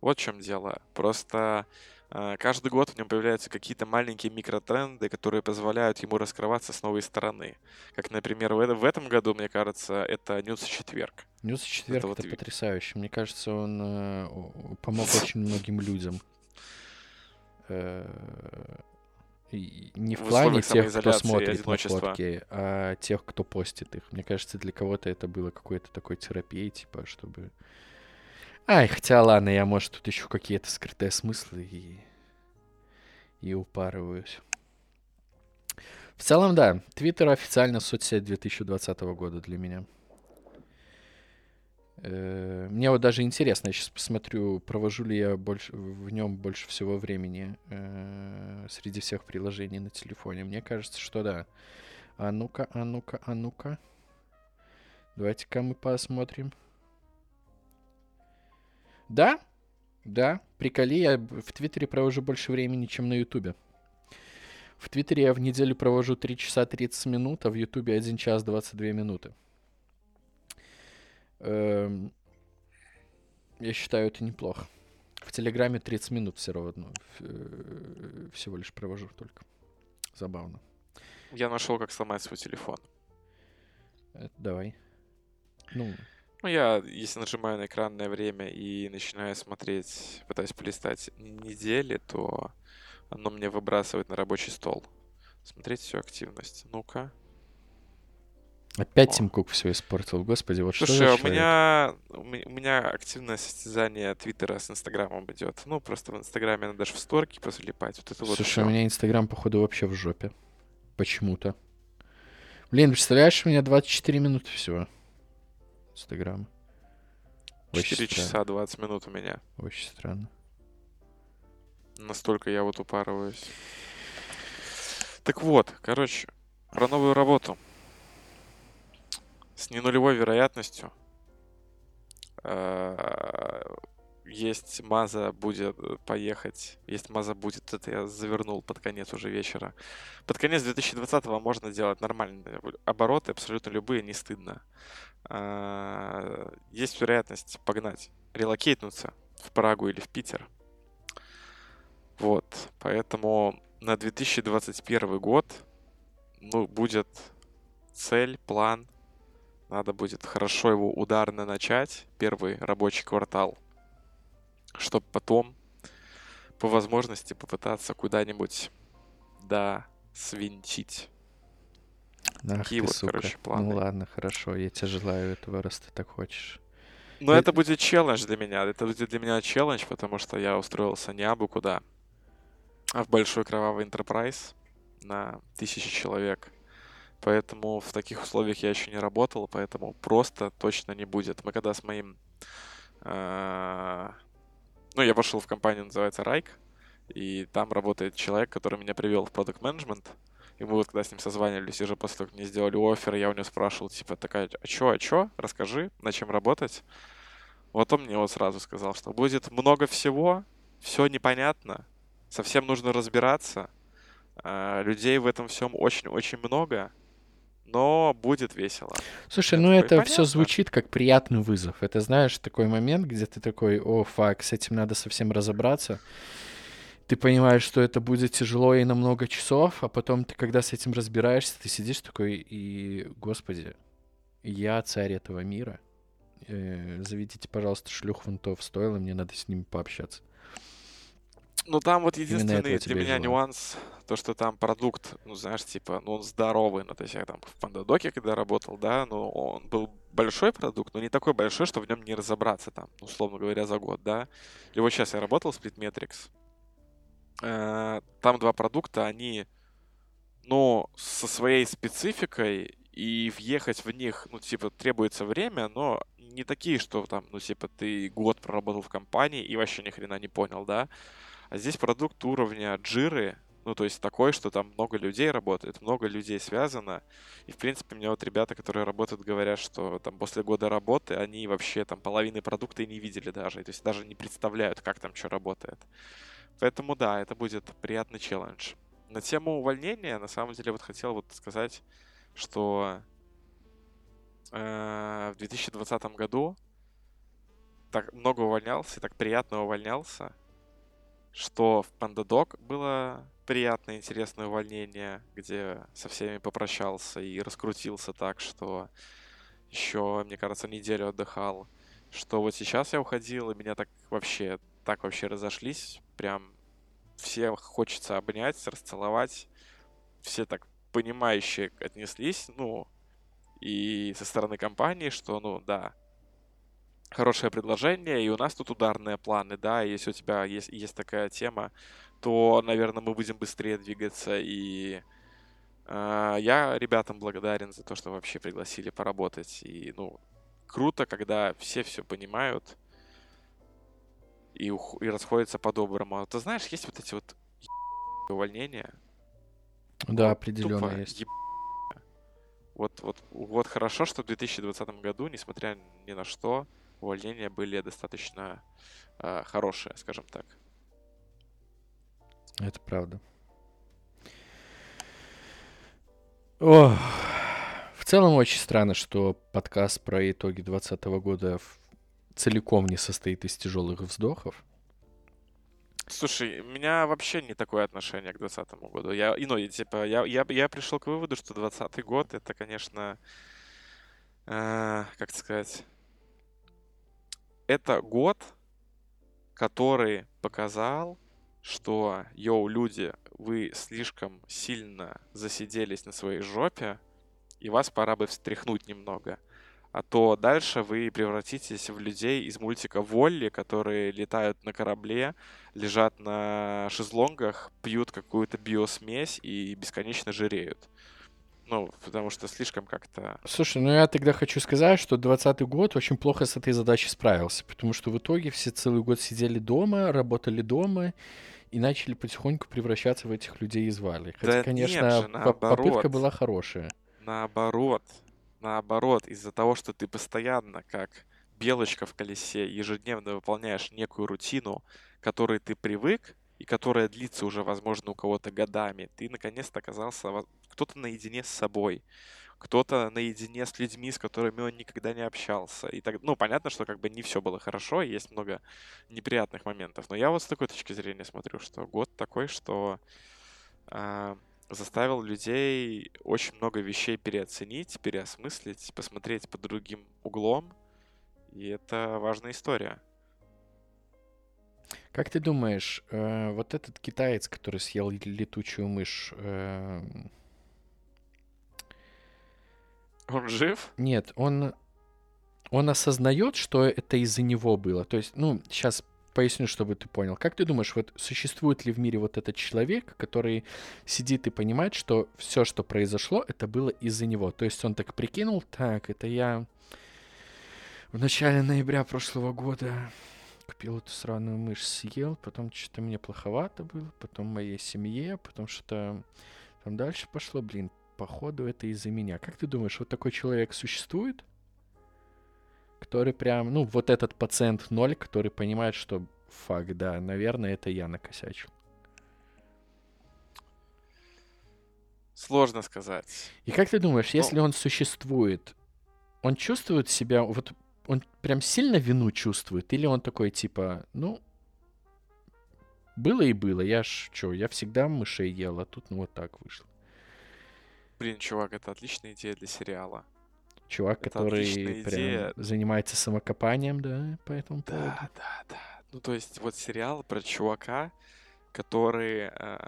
Вот в чем дело. Просто э, каждый год в нем появляются какие-то маленькие микротренды, которые позволяют ему раскрываться с новой стороны. Как, например, в, в этом году, мне кажется, это nudes четверг. Nudes четверг это, это вот... потрясающе. Мне кажется, он э, помог очень многим людям. Э, не в, В плане тех, кто смотрит на фотки, а тех, кто постит их. Мне кажется, для кого-то это было какой-то такой терапией, типа, чтобы... Ай, хотя ладно, я, может, тут ищу какие-то скрытые смыслы и... и упарываюсь. В целом, да, Твиттер официально соцсеть 2020 года для меня. Э, Мне вот даже интересно, я сейчас посмотрю, провожу ли я больше, в нем больше всего времени э, среди всех приложений на телефоне. Мне кажется, что да. А ну-ка, а ну-ка, а ну-ка. Давайте-ка мы посмотрим. Да, да, приколи, я в Твиттере провожу больше времени, чем на Ютубе. В Твиттере я в неделю провожу 3 часа 30 минут, а в Ютубе 1 час 22 минуты. Эм, Я считаю, это неплохо. В Телеграме 30 минут все равно. э, Всего лишь провожу только. Забавно. Я нашел, как сломать свой телефон. Э, Давай. Ну, Ну, я, если нажимаю на экранное время и начинаю смотреть, пытаюсь полистать недели, то оно мне выбрасывает на рабочий стол. Смотреть всю активность. Ну-ка. Опять. Тим Кук все испортил. Господи, вот что Слушай, за а у меня, у ме- у меня активное состязание Твиттера с Инстаграмом идет. Ну, просто в Инстаграме надо даже в сторки позалипать. Вот это вот Слушай, всё. у меня Инстаграм, походу, вообще в жопе. Почему-то. Блин, представляешь, у меня 24 минуты всего. Инстаграм. Очень 4 странно. часа 20 минут у меня. Очень странно. Настолько я вот упарываюсь. Так вот, короче, про новую работу. С ненулевой вероятностью э, есть Маза будет э, поехать. Есть Маза будет. Это я завернул под конец уже вечера. Под конец 2020-го можно делать нормальные обороты, абсолютно любые, не стыдно. Э, Есть вероятность погнать, релокейтнуться в Прагу или в Питер. Вот, поэтому на 2021 год, ну, будет цель, план. Надо будет хорошо его ударно начать, первый рабочий квартал, чтобы потом, по возможности, попытаться куда-нибудь, да, свинтить. Ах Такие ты, вот, сука. короче, планы. Ну ладно, хорошо, я тебе желаю этого, раз ты так хочешь. Но Это- это будет челлендж для меня. Это будет для меня челлендж, потому что я устроился не абы куда, а в большой кровавый enterprise на тысячи человек. Поэтому в таких условиях я еще не работал, поэтому просто точно не будет. Мы когда с моим... э, Ну, я пошел в компанию, называется Райк, и там работает человек, который меня привел в продукт менеджмент. И мы вот когда с ним созванивались, уже после того, как мне сделали офер, я у него спрашивал, типа, такая, а чё, а чё? Расскажи, на чем работать. Вот он мне вот сразу сказал, что будет много всего, все непонятно, совсем нужно разбираться. а, Людей в этом всем очень-очень много, но будет весело. Слушай, Я ну такой, это все понятно. звучит как приятный вызов. Это, знаешь, такой момент, где ты такой, о, фак, с этим надо совсем разобраться. Ты понимаешь, что это будет тяжело и на много часов, а потом ты, когда с этим разбираешься, ты сидишь такой и, господи, я царь этого мира. Э, заведите, пожалуйста, шлюх вон то в стойло, мне надо с ними пообщаться. Ну там вот единственный для меня нюанс, то, что там продукт, ну знаешь, типа, ну он здоровый, ну то есть я там в Пандадоке когда работал, да, ну он был большой продукт, но не такой большой, что в нем не разобраться там, условно говоря, за год, да. И вот сейчас я работал в Splitmetrics, Э, там два продукта, они, ну, со своей спецификой, и въехать в них, ну, типа, требуется время, но не такие, что там, ну, типа, ты год проработал в компании и вообще ни хрена не понял, да. А здесь продукт уровня джиры, ну, то есть такой, что там много людей работает, много людей связано. И, в принципе, мне вот ребята, которые работают, говорят, что там после года работы они вообще там половины продукта и не видели даже. То есть даже не представляют, как там что работает. Поэтому да, это будет приятный челлендж. На тему увольнения, на самом деле, вот хотел вот сказать, что э, в 2020 году так много увольнялся и так приятно увольнялся, что в PandaDoc было приятное, интересное увольнение, где со всеми попрощался и раскрутился так, что еще, мне кажется, неделю отдыхал. Что вот сейчас я уходил, и меня так вообще, так вообще разошлись, прям все хочется обнять, расцеловать. Все так понимающие отнеслись, ну, и со стороны компании, что, ну, да, хорошее предложение, и у нас тут ударные планы, да, если у тебя есть, есть такая тема, то, наверное, мы будем быстрее двигаться, и э, я ребятам благодарен за то, что вообще пригласили поработать, и, ну, круто, когда все все понимают и, ух- и расходятся по-доброму. А Ты знаешь, есть вот эти вот увольнения, Да, вот определенно тупо есть. еб- Вот, вот, вот хорошо, что в 2020 году, несмотря ни на что, увольнения были достаточно э, хорошие, скажем так. Это правда. Ох. В целом очень странно, что подкаст про итоги 2020 года целиком не состоит из тяжелых вздохов. Слушай, у меня вообще не такое отношение к 2020 году. Я, и, ну, и, типа, я, я, я пришел к выводу, что 2020 год это, конечно, э, как сказать, это год, который показал, что, йоу, люди, вы слишком сильно засиделись на своей жопе, и вас пора бы встряхнуть немного. А то дальше вы превратитесь в людей из мультика Волли, которые летают на корабле, лежат на шезлонгах, пьют какую-то биосмесь и бесконечно жиреют. Ну, потому что слишком как-то... Слушай, ну я тогда хочу сказать, что 2020 год очень плохо с этой задачей справился, потому что в итоге все целый год сидели дома, работали дома и начали потихоньку превращаться в этих людей из Вали. Хотя, Да конечно, же, по- попытка наоборот. была хорошая. Наоборот, наоборот, из-за того, что ты постоянно, как белочка в колесе, ежедневно выполняешь некую рутину, к которой ты привык, и которая длится уже, возможно, у кого-то годами, ты наконец-то оказался кто-то наедине с собой, кто-то наедине с людьми, с которыми он никогда не общался. И так, ну, понятно, что как бы не все было хорошо, есть много неприятных моментов. Но я вот с такой точки зрения смотрю, что год такой, что а, заставил людей очень много вещей переоценить, переосмыслить, посмотреть под другим углом. И это важная история. Как ты думаешь, э, вот этот китаец, который съел летучую мышь, э, Он жив? нет, он, он осознает, что это из-за него было? То есть, ну, сейчас поясню, чтобы ты понял. Как ты думаешь, вот существует ли в мире вот этот человек, который сидит и понимает, что все, что произошло, это было из-за него? То есть он так прикинул, так, это я в начале ноября прошлого года купил эту сраную мышь, съел, потом что-то мне плоховато было, потом моей семье, потом что-то там дальше пошло, блин, походу это из-за меня. Как ты думаешь, вот такой человек существует? Который прям, ну, вот этот пациент ноль, который понимает, что фак, да, наверное, это я накосячил. Сложно сказать. И как ты думаешь, Ну- если он существует, он чувствует себя, вот он прям сильно вину чувствует, или он такой типа, ну, было и было, я ж, чё, я всегда мышей ел, а тут ну вот так вышло. Блин, чувак, это отличная идея для сериала. Чувак, Это который прям идея. занимается самокопанием, да, по этому поводу. Да, да, да. Ну, то есть, вот сериал про чувака, который э,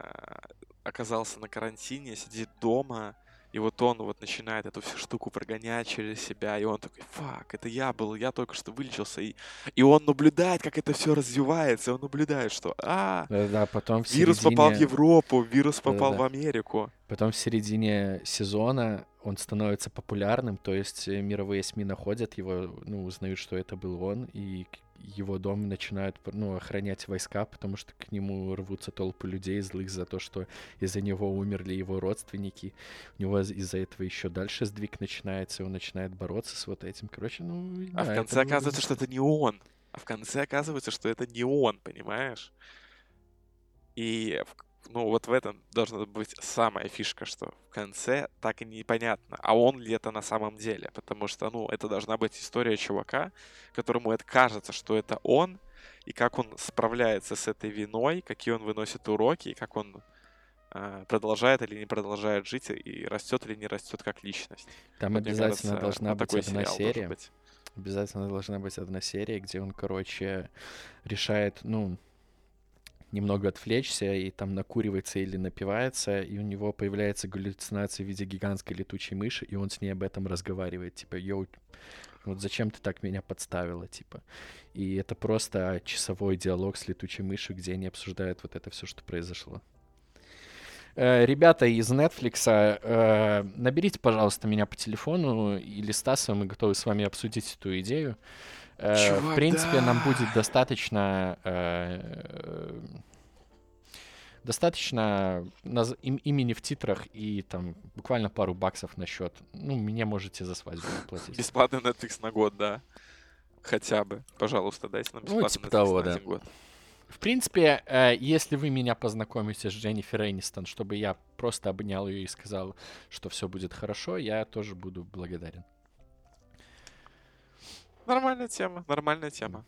оказался на карантине, сидит дома, и вот он вот начинает эту всю штуку прогонять через себя, и он такой, фак, это я был, я только что вылечился, и, и он наблюдает, как это все развивается, и он наблюдает, что, а, Да-да, потом вирус попал в середине- Европу, вирус попал Да-да-да. в Америку. Потом в середине сезона он становится популярным, то есть э, мировые СМИ находят его, ну, узнают, что это был он, и его дом начинают, ну, охранять войска, потому что к нему рвутся толпы людей злых за то, что из-за него умерли его родственники. У него из- из-за этого еще дальше сдвиг начинается, и он начинает бороться с вот этим. Короче, ну, А да, в это конце было- оказывается, что это не он. А в конце оказывается, что это не он, понимаешь? И, ну, вот в этом должна быть самая фишка, что в конце так и непонятно, а он ли это на самом деле. Потому что, ну, это должна быть история чувака, которому это кажется, что это он, и как он справляется с этой виной, какие он выносит уроки, и как он а, продолжает или не продолжает жить, и растет или не растет как личность. Там Вот, обязательно кажется, должна быть одна серия. быть. Обязательно должна быть одна серия, где он, короче, решает, ну, немного отвлечься и там накуривается или напивается, и у него появляется галлюцинация в виде гигантской летучей мыши, и он с ней об этом разговаривает, типа, йоу, вот зачем ты так меня подставила, типа. И это просто часовой диалог с летучей мышью, где они обсуждают вот это все, что произошло. Э, ребята из Netflix, э, наберите, пожалуйста, меня по телефону или Стаса, мы готовы с вами обсудить эту идею. Э, Чувак, в принципе, да. нам будет достаточно э, достаточно наз... им, имени в титрах и там буквально пару баксов на счет. Ну, мне можете за свадьбу платить. Бесплатный Netflix на год, да. Хотя бы. Пожалуйста, дайте нам ну, бесплатный ну, типа Netflix того, на да. один год. В принципе, э, если вы меня познакомите с Дженнифер Энистон, чтобы я просто обнял ее и сказал, что все будет хорошо, я тоже буду благодарен. Нормальная тема, нормальная тема.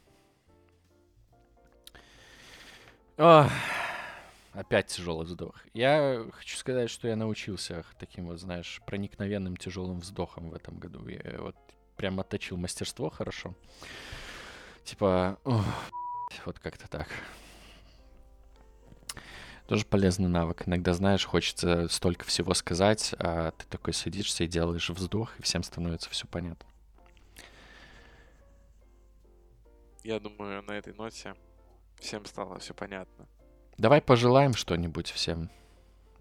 О, опять тяжелый вздох. Я хочу сказать, что я научился таким вот, знаешь, проникновенным тяжелым вздохом в этом году. Я вот прям отточил мастерство хорошо. Типа, о, вот как-то так. Тоже полезный навык. Иногда, знаешь, хочется столько всего сказать, а ты такой садишься и делаешь вздох, и всем становится все понятно. Я думаю, на этой ноте всем стало все понятно. Давай пожелаем что-нибудь всем,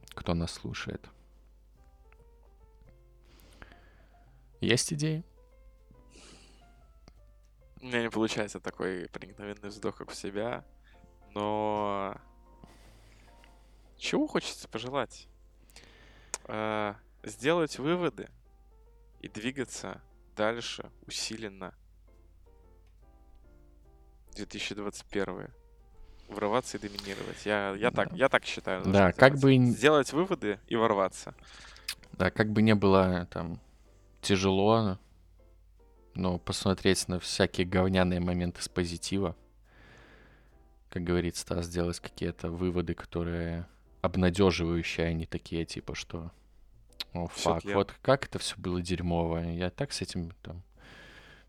кто нас слушает. Есть идеи? У меня не получается такой проникновенный вздох, как у себя, но чего хочется пожелать? А, сделать выводы и двигаться дальше усиленно 2021 врываться и доминировать. Я, я, да. так, я так считаю. Да, как бы... Сделать выводы и ворваться. Да, как бы не было там тяжело, но посмотреть на всякие говняные моменты с позитива, как говорит Стас, сделать какие-то выводы, которые обнадеживающие, а не такие, типа, что о, фак, вот как это все было дерьмово. Я так с этим там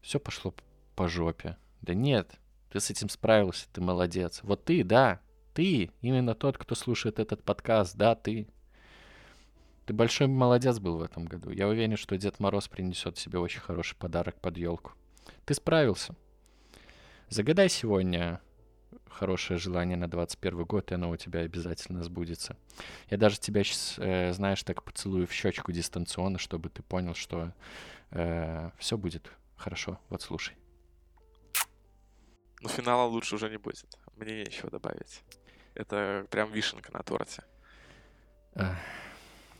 все пошло по жопе. Да нет, ты с этим справился, ты молодец. Вот ты, да, ты, именно тот, кто слушает этот подкаст, да, ты. Ты большой молодец был в этом году. Я уверен, что Дед Мороз принесет себе очень хороший подарок под елку. Ты справился. Загадай сегодня хорошее желание на 21 год, и оно у тебя обязательно сбудется. Я даже тебя сейчас, э, знаешь, так поцелую в щечку дистанционно, чтобы ты понял, что э, все будет хорошо. Вот слушай. Ну, финала лучше уже не будет. Мне нечего добавить. Это прям вишенка на торте.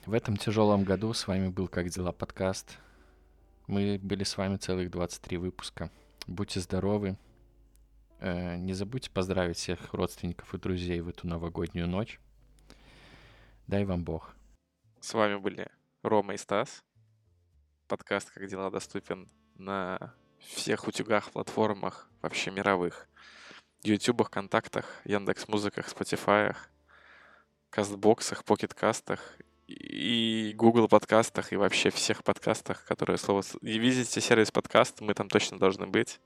В этом тяжелом году с вами был «Как дела?» подкаст. Мы были с вами целых 23 выпуска. Будьте здоровы. Э, не забудьте поздравить всех родственников и друзей в эту новогоднюю ночь. Дай вам Бог. С вами были Рома и Стас. Подкаст «Как дела?» доступен на всех утюгах, платформах, вообще мировых. Ютубах, контактах, Яндекс Музыках, Spotify, Кастбоксах, Покеткастах и Google подкастах и вообще всех подкастах, которые слово... И видите сервис подкаст, мы там точно должны быть.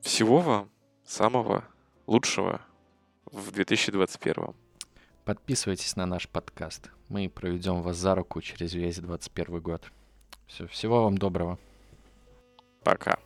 Всего вам самого лучшего в 2021. Подписывайтесь на наш подкаст. Мы проведем вас за руку через весь 2021 год. Все, всего вам доброго. Пока.